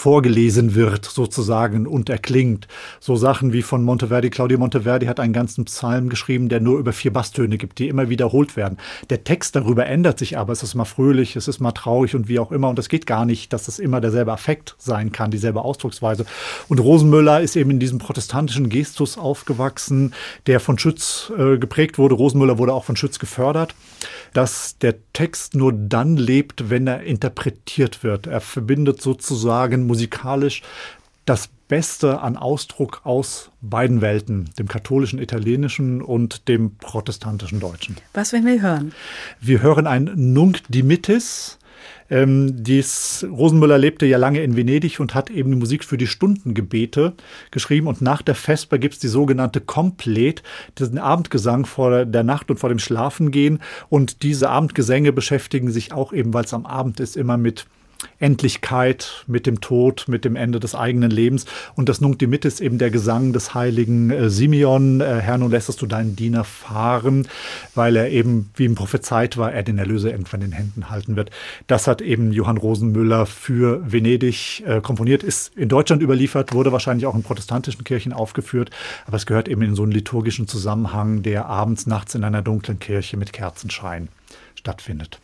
vorgelesen wird sozusagen und erklingt. So Sachen wie von Monteverdi, Claudio Monteverdi hat einen ganzen Psalm geschrieben, der nur über vier Basstöne gibt, die immer wiederholt werden. Der Text darüber ändert sich aber, es ist mal fröhlich, es ist mal traurig und wie auch immer und es geht gar nicht, dass es immer derselbe Affekt sein kann, dieselbe Ausdrucksweise. Und Rosenmüller ist eben in diesem protestantischen Gestus aufgewachsen, der von Schütz äh, geprägt wurde. Rosenmüller wurde auch von Schütz gefördert, dass der Text nur dann lebt, wenn er interpretiert wird. Er verbindet sozusagen musikalisch das Beste an Ausdruck aus beiden Welten, dem katholischen italienischen und dem protestantischen deutschen. Was werden wir hören? Wir hören ein Nunc Dimittis. Ähm, dies, Rosenmüller lebte ja lange in Venedig und hat eben die Musik für die Stundengebete geschrieben. Und nach der Vesper gibt es die sogenannte Komplet, diesen Abendgesang vor der Nacht und vor dem Schlafengehen. Und diese Abendgesänge beschäftigen sich auch eben, weil es am Abend ist, immer mit Endlichkeit, mit dem Tod, mit dem Ende des eigenen Lebens. Und das Nunc Dimittis eben der Gesang des heiligen äh, Simeon. Äh, Herr, nun lässtest du deinen Diener fahren, weil er eben, wie ihm prophezeit war, er den Erlöser irgendwann in den Händen halten wird. Das hat eben Johann Rosenmüller für Venedig äh, komponiert, ist in Deutschland überliefert, wurde wahrscheinlich auch in protestantischen Kirchen aufgeführt, aber es gehört eben in so einen liturgischen Zusammenhang, der abends, nachts in einer dunklen Kirche mit Kerzenschein stattfindet.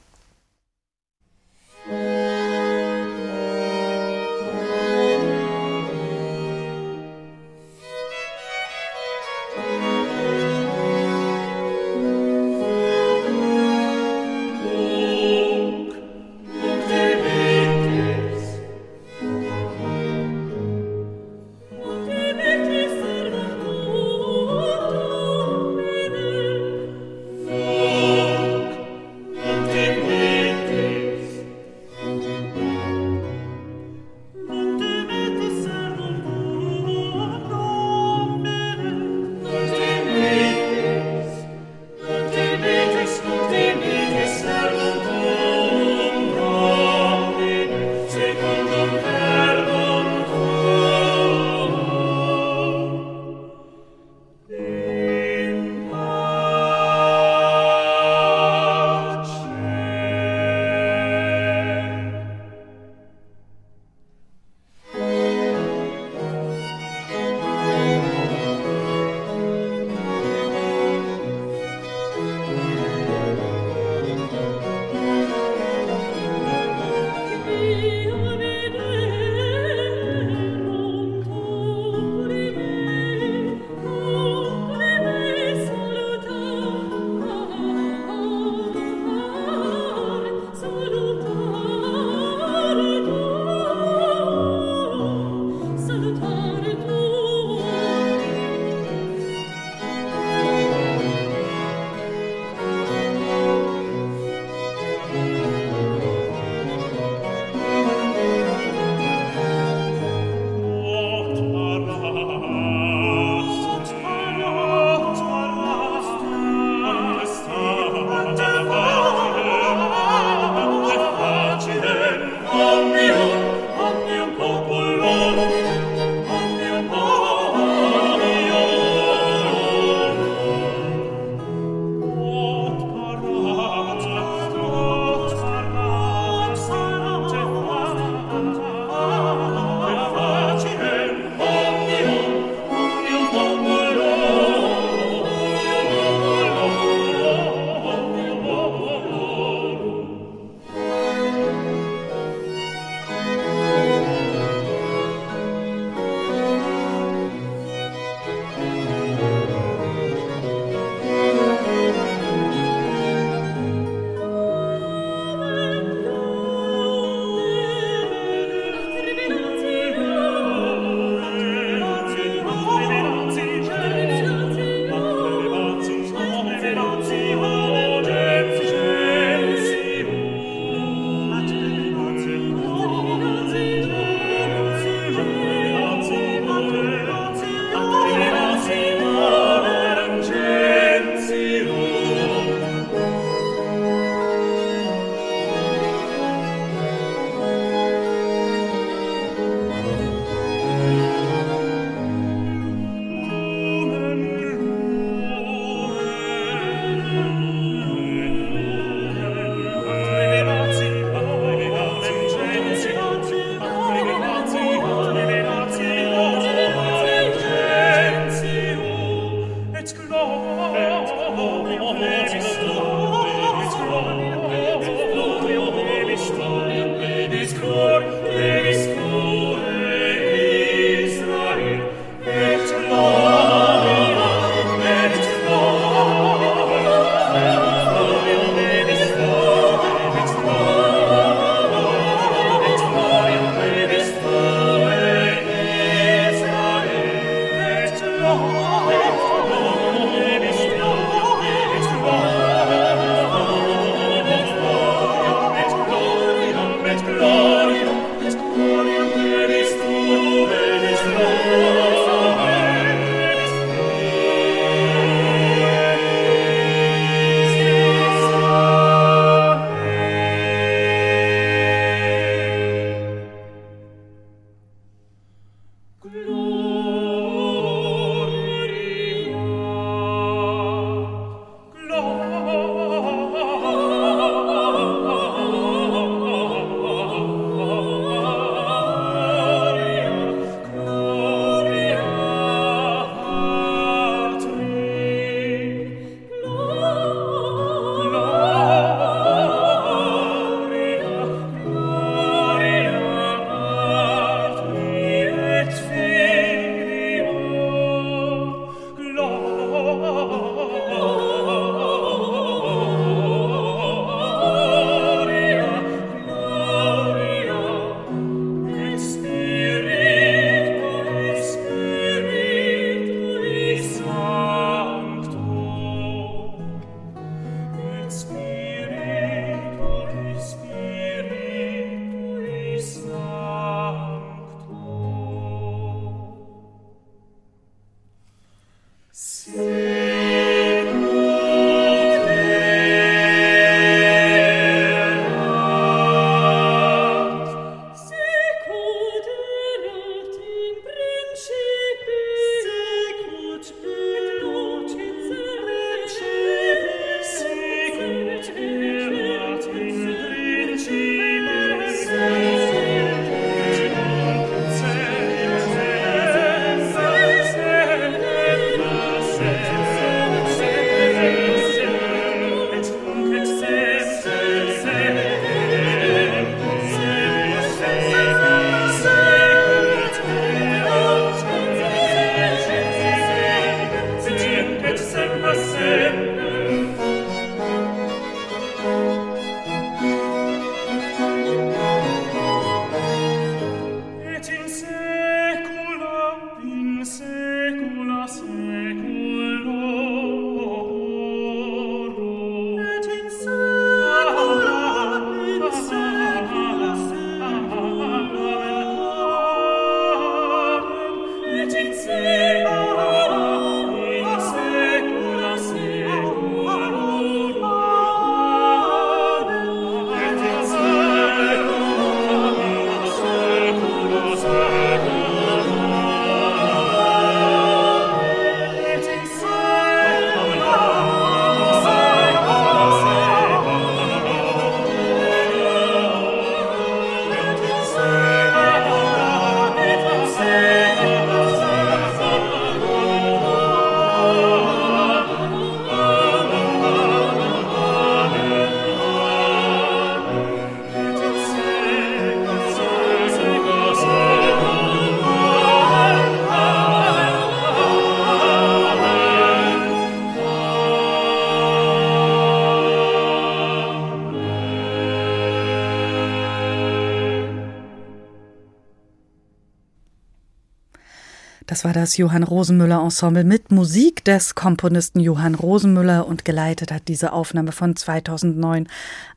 Das war das Johann Rosenmüller Ensemble mit Musik des Komponisten Johann Rosenmüller und geleitet hat diese Aufnahme von 2009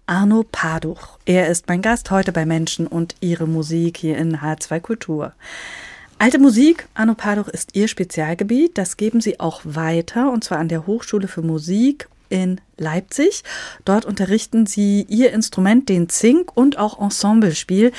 Arno Paduch. Er ist mein Gast heute bei Menschen und ihre Musik hier in H2 Kultur. Alte Musik, Arno Paduch ist ihr Spezialgebiet. Das geben sie auch weiter und zwar an der Hochschule für Musik in Leipzig. Dort unterrichten sie ihr Instrument, den Zink und auch Ensemblespiel.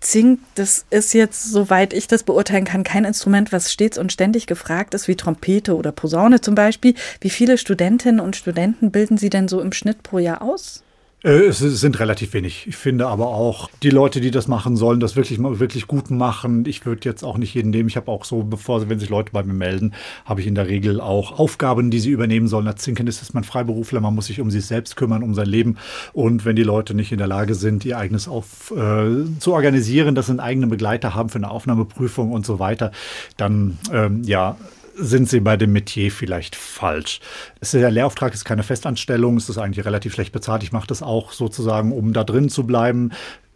Zink, das ist jetzt, soweit ich das beurteilen kann, kein Instrument, was stets und ständig gefragt ist, wie Trompete oder Posaune zum Beispiel. Wie viele Studentinnen und Studenten bilden Sie denn so im Schnitt pro Jahr aus? Äh, Es sind relativ wenig. Ich finde aber auch, die Leute, die das machen sollen, das wirklich wirklich gut machen. Ich würde jetzt auch nicht jeden nehmen. Ich habe auch so, bevor, wenn sich Leute bei mir melden, habe ich in der Regel auch Aufgaben, die sie übernehmen sollen. Als Zinkenist ist man Freiberufler, man muss sich um sich selbst kümmern, um sein Leben. Und wenn die Leute nicht in der Lage sind, ihr eigenes auf, äh, zu organisieren, dass sie einen eigenen Begleiter haben für eine Aufnahmeprüfung und so weiter, dann ähm, ja, sind sie bei dem Metier vielleicht falsch. Es ist der Lehrauftrag ist keine Festanstellung, es ist eigentlich relativ schlecht bezahlt. Ich mache das auch sozusagen, um da drin zu bleiben.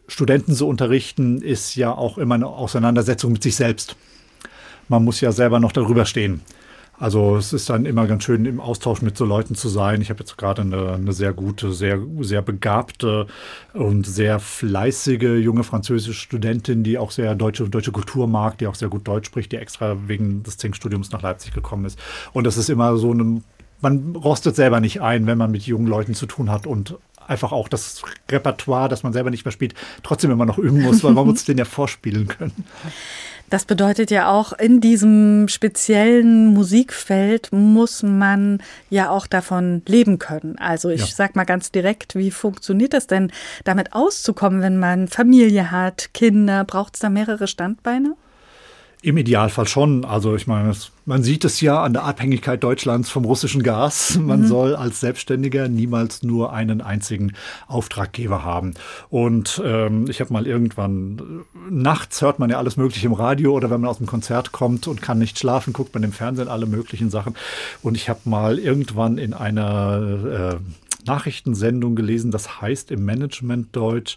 Studenten zu unterrichten ist ja auch immer eine Auseinandersetzung mit sich selbst. Man muss ja selber noch darüber stehen. Also es ist dann immer ganz schön im Austausch mit so Leuten zu sein. Ich habe jetzt gerade eine, eine sehr gute, sehr, sehr begabte und sehr fleißige junge französische Studentin, die auch sehr deutsche, deutsche Kultur mag, die auch sehr gut Deutsch spricht, die extra wegen des Zink-Studiums nach Leipzig gekommen ist. Und das ist immer so ein, man rostet selber nicht ein, wenn man mit jungen Leuten zu tun hat und einfach auch das Repertoire, das man selber nicht mehr spielt, trotzdem immer noch üben muss, weil man muss *laughs* den ja vorspielen können. Das bedeutet ja auch, in diesem speziellen Musikfeld muss man ja auch davon leben können. Also ich Ja. sag mal ganz direkt, wie funktioniert das denn, damit auszukommen, wenn man Familie hat, Kinder? Braucht es da mehrere Standbeine? Im Idealfall schon. Also ich meine, es- man sieht es ja an der Abhängigkeit Deutschlands vom russischen Gas. *laughs* Man soll als Selbstständiger niemals nur einen einzigen Auftraggeber haben. Und ähm, ich habe mal irgendwann, äh, nachts hört man ja alles Mögliche im Radio oder wenn man aus dem Konzert kommt und kann nicht schlafen, guckt man im Fernsehen alle möglichen Sachen. Und ich habe mal irgendwann in einer äh, Nachrichtensendung gelesen, das heißt im Management-Deutsch,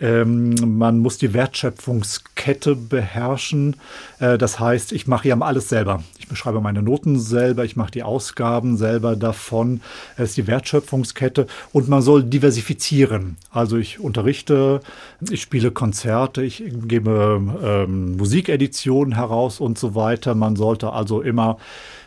ähm, man muss die Wertschöpfungskette beherrschen. Äh, das heißt, ich mache ja alles selber. Ich beschreibe meine Noten selber, ich mache die Ausgaben selber davon. Es ist die Wertschöpfungskette und man soll diversifizieren. Also ich unterrichte, ich spiele Konzerte, ich gebe ähm, Musikeditionen heraus und so weiter. Man sollte also immer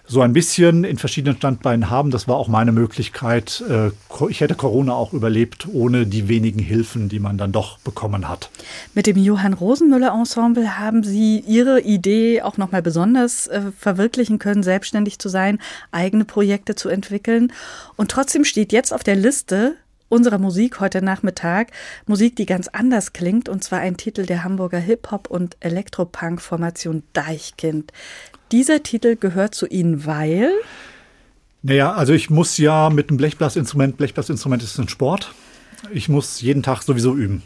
so ein bisschen in verschiedenen Standbeinen haben. Das war auch meine Möglichkeit. Äh, Ich hätte Corona auch überlebt, ohne die wenigen Hilfen, die man dann doch bekommen hat. Mit dem Johann Rosenmüller Ensemble haben Sie Ihre Idee auch nochmal besonders äh, verwirklichen können, selbstständig zu sein, eigene Projekte zu entwickeln. Und trotzdem steht jetzt auf der Liste unserer Musik heute Nachmittag Musik, die ganz anders klingt, und zwar ein Titel der Hamburger Hip-Hop- und Elektropunk-Formation Deichkind. Dieser Titel gehört zu Ihnen, weil Naja, also ich muss ja mit dem Blechblasinstrument, Blechblasinstrument ist ein Sport. Ich muss jeden Tag sowieso üben.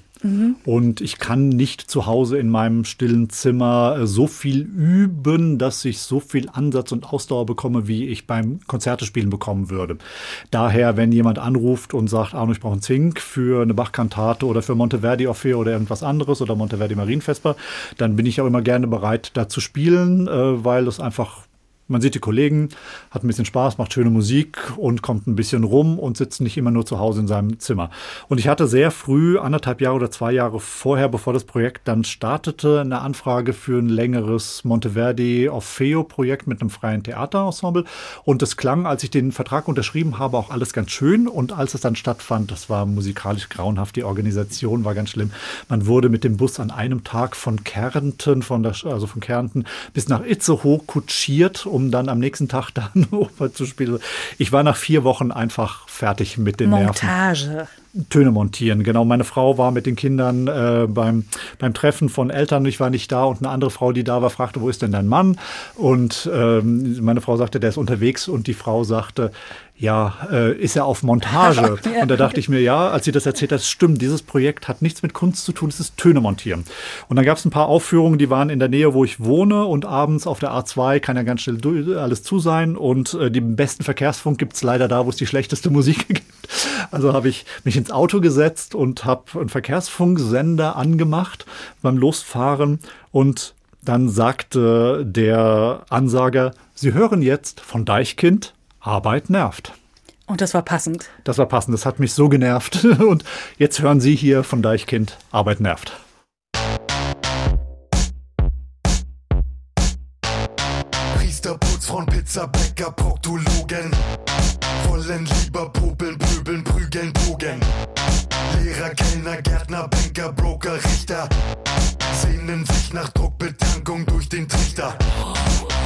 Und ich kann nicht zu Hause in meinem stillen Zimmer äh, so viel üben, dass ich so viel Ansatz und Ausdauer bekomme, wie ich beim Konzertespielen bekommen würde. Daher, wenn jemand anruft und sagt, Arno, ich brauche einen Zink für eine Bachkantate oder für Monteverdi Orfeo oder irgendwas anderes oder Monteverdi Marienvesper, dann bin ich auch immer gerne bereit, da zu spielen, äh, weil es einfach man sieht die Kollegen, hat ein bisschen Spaß, macht schöne Musik und kommt ein bisschen rum und sitzt nicht immer nur zu Hause in seinem Zimmer. Und ich hatte sehr früh, anderthalb Jahre oder zwei Jahre vorher, bevor das Projekt dann startete, eine Anfrage für ein längeres Monteverdi Orfeo-Projekt mit einem freien Theaterensemble. Und es klang, als ich den Vertrag unterschrieben habe, auch alles ganz schön. Und als es dann stattfand, das war musikalisch grauenhaft, die Organisation war ganz schlimm. Man wurde mit dem Bus an einem Tag von Kärnten, von der, also von Kärnten bis nach Itzehoe kutschiert, um dann am nächsten Tag dann *laughs* Oper zu spielen. Ich war nach vier Wochen einfach fertig mit den Nerven. Montage. Töne montieren. Genau, meine Frau war mit den Kindern äh, beim, beim Treffen von Eltern. Ich war nicht da und eine andere Frau, die da war, fragte, wo ist denn dein Mann? Und ähm, meine Frau sagte, der ist unterwegs und die Frau sagte, ja, äh, ist er auf Montage? *laughs* Und da dachte ich mir, ja, als sie das erzählt hat, stimmt, dieses Projekt hat nichts mit Kunst zu tun, es ist Töne montieren. Und dann gab es ein paar Aufführungen, die waren in der Nähe, wo ich wohne und abends auf der A2 kann ja ganz schnell alles zu sein und äh, den besten Verkehrsfunk gibt's leider da, wo es die schlechteste Musik *laughs* gibt. Also habe ich mich ins Auto gesetzt und habe einen Verkehrsfunksender angemacht beim Losfahren und dann sagte der Ansager, Sie hören jetzt von Deichkind, Arbeit nervt. Und das war passend. Das war passend, das hat mich so genervt. *laughs* Und jetzt hören Sie hier von Deichkind, Arbeit nervt. Priester, Putzfrauen, Pizzabäcker, Proktologen wollen lieber popeln. Metzger, Kellner, Gärtner, Banker, Broker, Richter. Sehnen sich nach Druckbetankung durch den Trichter.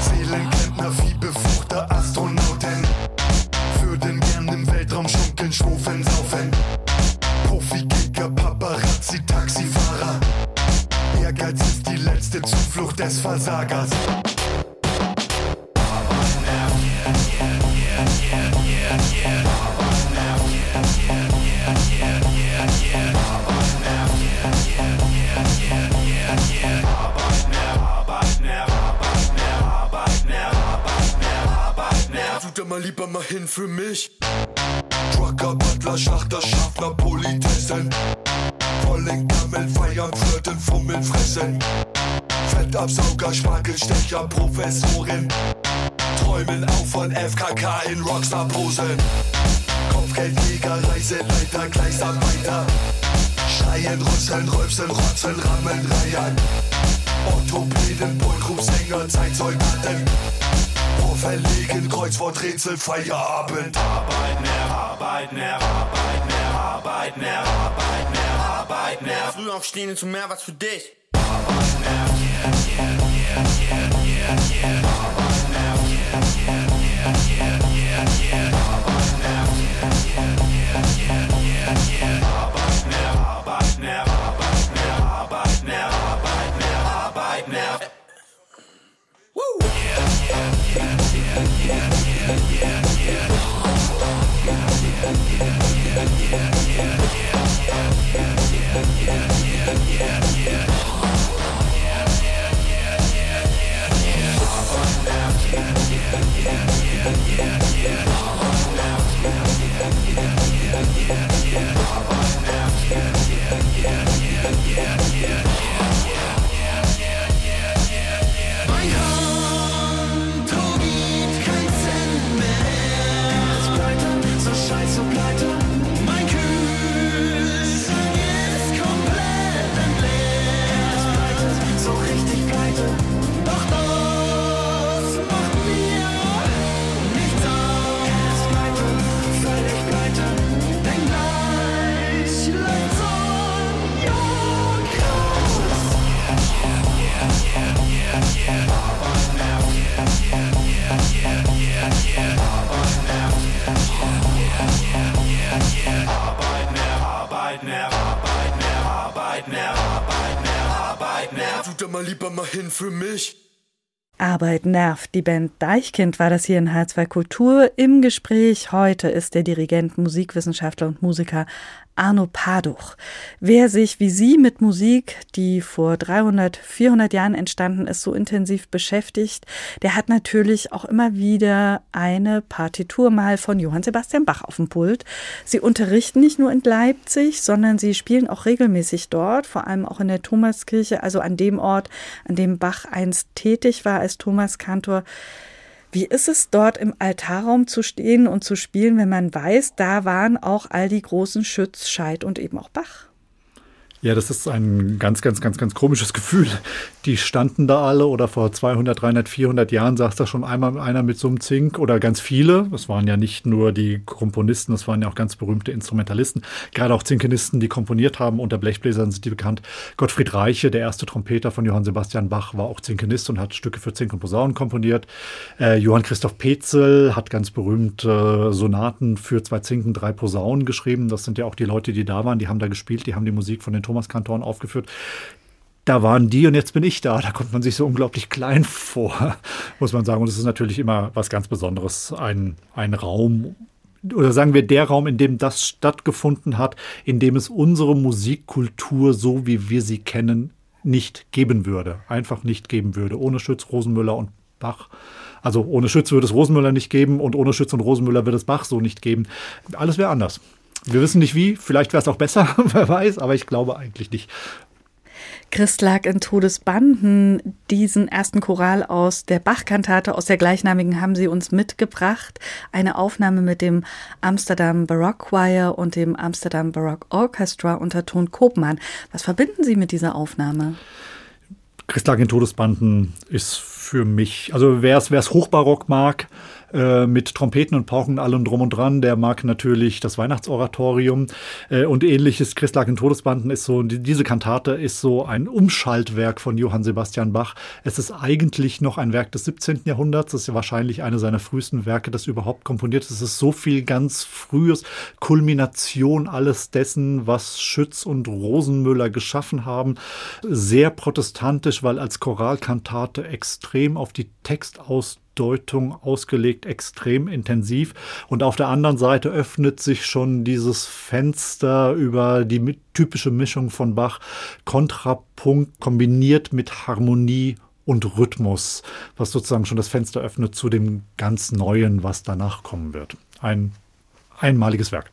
Seelenklempner, Viehbefruchter, Astronauten. Würden gern im Weltraum schunkeln, schwufen, saufen. Profi-Kicker, Paparazzi, Taxifahrer. Ehrgeiz ist die letzte Zuflucht des Versagers. Yeah, yeah, yeah, yeah. Mal lieber mal hin für mich. Trucker, Butler, Schlachter, Schaffner, Politessen. Vollen Gammel, feiern, flirten, fummeln, fressen. Fettabsauger, Spargelstecher, Professorin. Träumen auch von FKK in Rockstar-Posen. Kopfgeldjäger, Reiseleiter, Gleisarbeiter. Schreien, rüsseln, rülpsen, rotzen, rammeln, reiern. Orthopäden, Boygroup-Sänger, Zeitsoldaten. Verlegen, Kreuzworträtsel, Feierabend. Arbeit, mehr, Arbeit, mehr, Arbeit, mehr, Arbeit, mehr, Arbeit, mehr, Arbeit, mehr. Früh aufstehen ist mehr was für dich. Arbeit, mehr, yeah, yeah, yeah, yeah, yeah, yeah. Lieber mal hin für mich. Arbeit nervt. Die Band Deichkind war das hier in H2 Kultur. Im Gespräch heute ist der Dirigent, Musikwissenschaftler und Musiker Arno Paduch. Wer sich wie Sie mit Musik, die vor 300, 400 Jahren entstanden ist, so intensiv beschäftigt, der hat natürlich auch immer wieder eine Partitur mal von Johann Sebastian Bach auf dem Pult. Sie unterrichten nicht nur in Leipzig, sondern sie spielen auch regelmäßig dort, vor allem auch in der Thomaskirche, also an dem Ort, an dem Bach einst tätig war als Thomaskantor. Wie ist es dort im Altarraum zu stehen und zu spielen, wenn man weiß, da waren auch all die großen Schütz, Scheid und eben auch Bach? Ja, das ist ein ganz, ganz, ganz, ganz komisches Gefühl. Die standen da alle oder vor 200, 300, 400 Jahren saß da schon einmal einer mit so einem Zink oder ganz viele. Das waren ja nicht nur die Komponisten, das waren ja auch ganz berühmte Instrumentalisten. Gerade auch Zinkenisten, die komponiert haben. Unter Blechbläsern sind die bekannt. Gottfried Reiche, der erste Trompeter von Johann Sebastian Bach, war auch Zinkenist und hat Stücke für Zink und Posaunen komponiert. Äh, Johann Christoph Petzel hat ganz berühmt äh, Sonaten für zwei Zinken, drei Posaunen geschrieben. Das sind ja auch die Leute, die da waren. Die haben da gespielt, die haben die Musik von den Thomaskantoren aufgeführt. Da waren die und jetzt bin ich da. Da kommt man sich so unglaublich klein vor, *laughs* muss man sagen. Und es ist natürlich immer was ganz Besonderes, ein, ein Raum oder sagen wir der Raum, in dem das stattgefunden hat, in dem es unsere Musikkultur, so wie wir sie kennen, nicht geben würde. Einfach nicht geben würde. Ohne Schütz, Rosenmüller und Bach. Also ohne Schütz würde es Rosenmüller nicht geben und ohne Schütz und Rosenmüller würde es Bach so nicht geben. Alles wäre anders. Wir wissen nicht wie, vielleicht wäre es auch besser, *laughs* wer weiß, aber ich glaube eigentlich nicht. Christ lag in Todesbanden. Diesen ersten Choral aus der Bach-Kantate, aus der gleichnamigen, haben Sie uns mitgebracht. Eine Aufnahme mit dem Amsterdam Baroque Choir und dem Amsterdam Baroque Orchestra unter Ton Kopmann. Was verbinden Sie mit dieser Aufnahme? Christlag in Todesbanden ist für mich, also wer es hochbarock mag, äh, mit Trompeten und Pauken allem drum und dran. Der mag natürlich das Weihnachtsoratorium äh, und ähnliches. Christlag in Todesbanden ist so, die, diese Kantate ist so ein Umschaltwerk von Johann Sebastian Bach. Es ist eigentlich noch ein Werk des 17. Jahrhunderts. Das ist ja wahrscheinlich eine seiner frühesten Werke, das überhaupt komponiert ist. Es ist so viel ganz frühes, Kulmination alles dessen, was Schütz und Rosenmüller geschaffen haben. Sehr protestantisch, weil als Choralkantate extrem auf die Textausdeutung ausgelegt, extrem intensiv. Und auf der anderen Seite öffnet sich schon dieses Fenster über die typische Mischung von Bach, Kontrapunkt kombiniert mit Harmonie und Rhythmus, was sozusagen schon das Fenster öffnet zu dem ganz Neuen, was danach kommen wird. Ein einmaliges Werk.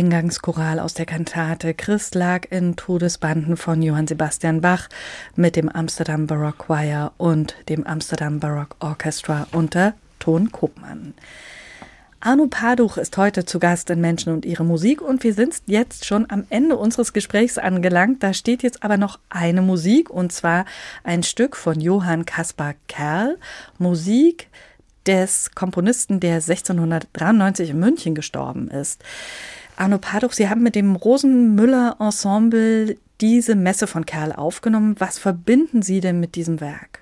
Eingangschoral aus der Kantate Christ lag in Todesbanden von Johann Sebastian Bach mit dem Amsterdam Baroque Choir und dem Amsterdam Baroque Orchestra unter Ton Kopmann. Arno Paduch ist heute zu Gast in Menschen und ihre Musik und wir sind jetzt schon am Ende unseres Gesprächs angelangt. Da steht jetzt aber noch eine Musik und zwar ein Stück von Johann Caspar Kerl, Musik des Komponisten, der 1693 in München gestorben ist. Arno Paduch, Sie haben mit dem Rosenmüller-Ensemble diese Messe von Kerl aufgenommen. Was verbinden Sie denn mit diesem Werk?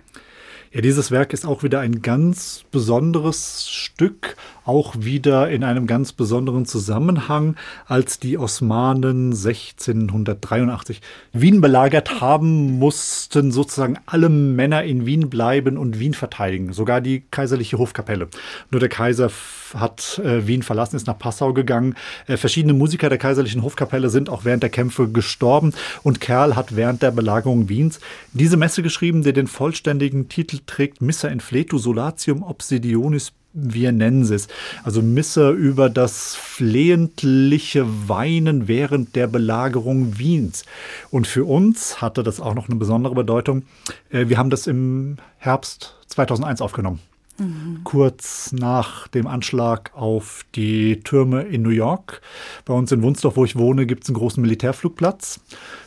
Ja, dieses Werk ist auch wieder ein ganz besonderes Stück, auch wieder in einem ganz besonderen Zusammenhang, als die Osmanen 1683 Wien belagert haben, mussten sozusagen alle Männer in Wien bleiben und Wien verteidigen, sogar die kaiserliche Hofkapelle. Nur der Kaiser hat äh, Wien verlassen, ist nach Passau gegangen. Äh, verschiedene Musiker der kaiserlichen Hofkapelle sind auch während der Kämpfe gestorben und Kerl hat während der Belagerung Wiens diese Messe geschrieben, die den vollständigen Titel trägt Missa in Fletu Solatium Obsidionis Vienensis, also Misse über das flehentliche Weinen während der Belagerung Wiens. Und für uns hatte das auch noch eine besondere Bedeutung. Äh, Wir haben das im Herbst 2001 aufgenommen. Kurz nach dem Anschlag auf die Türme in New York. Bei uns in Wunsdorf, wo ich wohne, gibt es einen großen Militärflugplatz.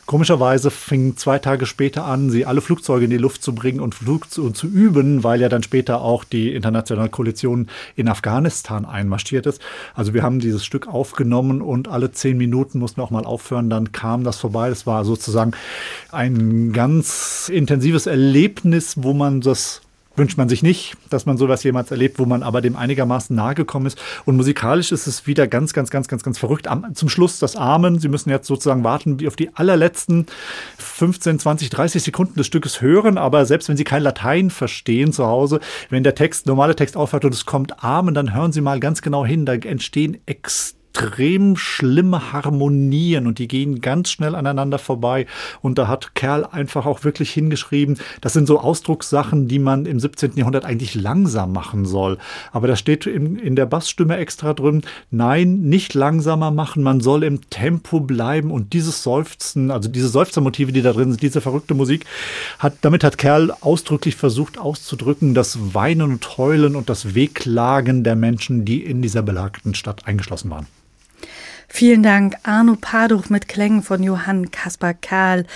Komischerweise fing zwei Tage später an, sie alle Flugzeuge in die Luft zu bringen und Flug zu, zu üben, weil ja dann später auch die internationale Koalition in Afghanistan einmarschiert ist. Also wir haben dieses Stück aufgenommen und alle zehn Minuten mussten auch mal aufhören. Dann kam das vorbei. Das war sozusagen ein ganz intensives Erlebnis, wo man das wünscht man sich nicht, dass man sowas jemals erlebt, wo man aber dem einigermaßen nahe gekommen ist. Und musikalisch ist es wieder ganz, ganz, ganz, ganz, ganz verrückt. Am, zum Schluss das Amen. Sie müssen jetzt sozusagen warten, wie auf die allerletzten 15, 20, 30 Sekunden des Stückes hören. Aber selbst wenn Sie kein Latein verstehen zu Hause, wenn der Text, normale Text aufhört und es kommt Amen, dann hören Sie mal ganz genau hin. Da entstehen extrem extrem schlimme Harmonien und die gehen ganz schnell aneinander vorbei. Und da hat Kerl einfach auch wirklich hingeschrieben, das sind so Ausdruckssachen, die man im 17. Jahrhundert eigentlich langsam machen soll. Aber da steht in, in der Bassstimme extra drin, nein, nicht langsamer machen, man soll im Tempo bleiben und dieses Seufzen, also diese Seufzermotive, die da drin sind, diese verrückte Musik, hat, damit hat Kerl ausdrücklich versucht auszudrücken, das Weinen und Heulen und das Wehklagen der Menschen, die in dieser belagten Stadt eingeschlossen waren. Vielen Dank, Arno Paduch mit Klängen von Johann Kaspar Karl.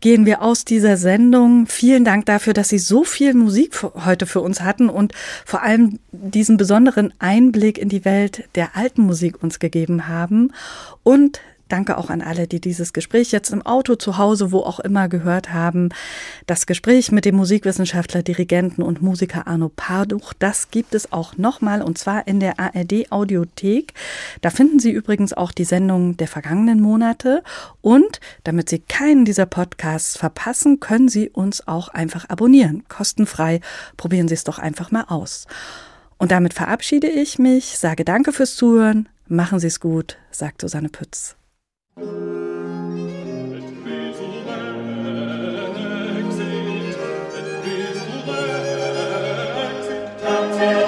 Gehen wir aus dieser Sendung. Vielen Dank dafür, dass Sie so viel Musik für, heute für uns hatten und vor allem diesen besonderen Einblick in die Welt der alten Musik uns gegeben haben. Und Danke auch an alle, die dieses Gespräch jetzt im Auto, zu Hause, wo auch immer gehört haben. Das Gespräch mit dem Musikwissenschaftler, Dirigenten und Musiker Arno Parduch, das gibt es auch nochmal und zwar in der ARD Audiothek. Da finden Sie übrigens auch die Sendung der vergangenen Monate und damit Sie keinen dieser Podcasts verpassen, können Sie uns auch einfach abonnieren. Kostenfrei. Probieren Sie es doch einfach mal aus. Und damit verabschiede ich mich, sage Danke fürs Zuhören. Machen Sie es gut, sagt Susanne Pütz. Thank you.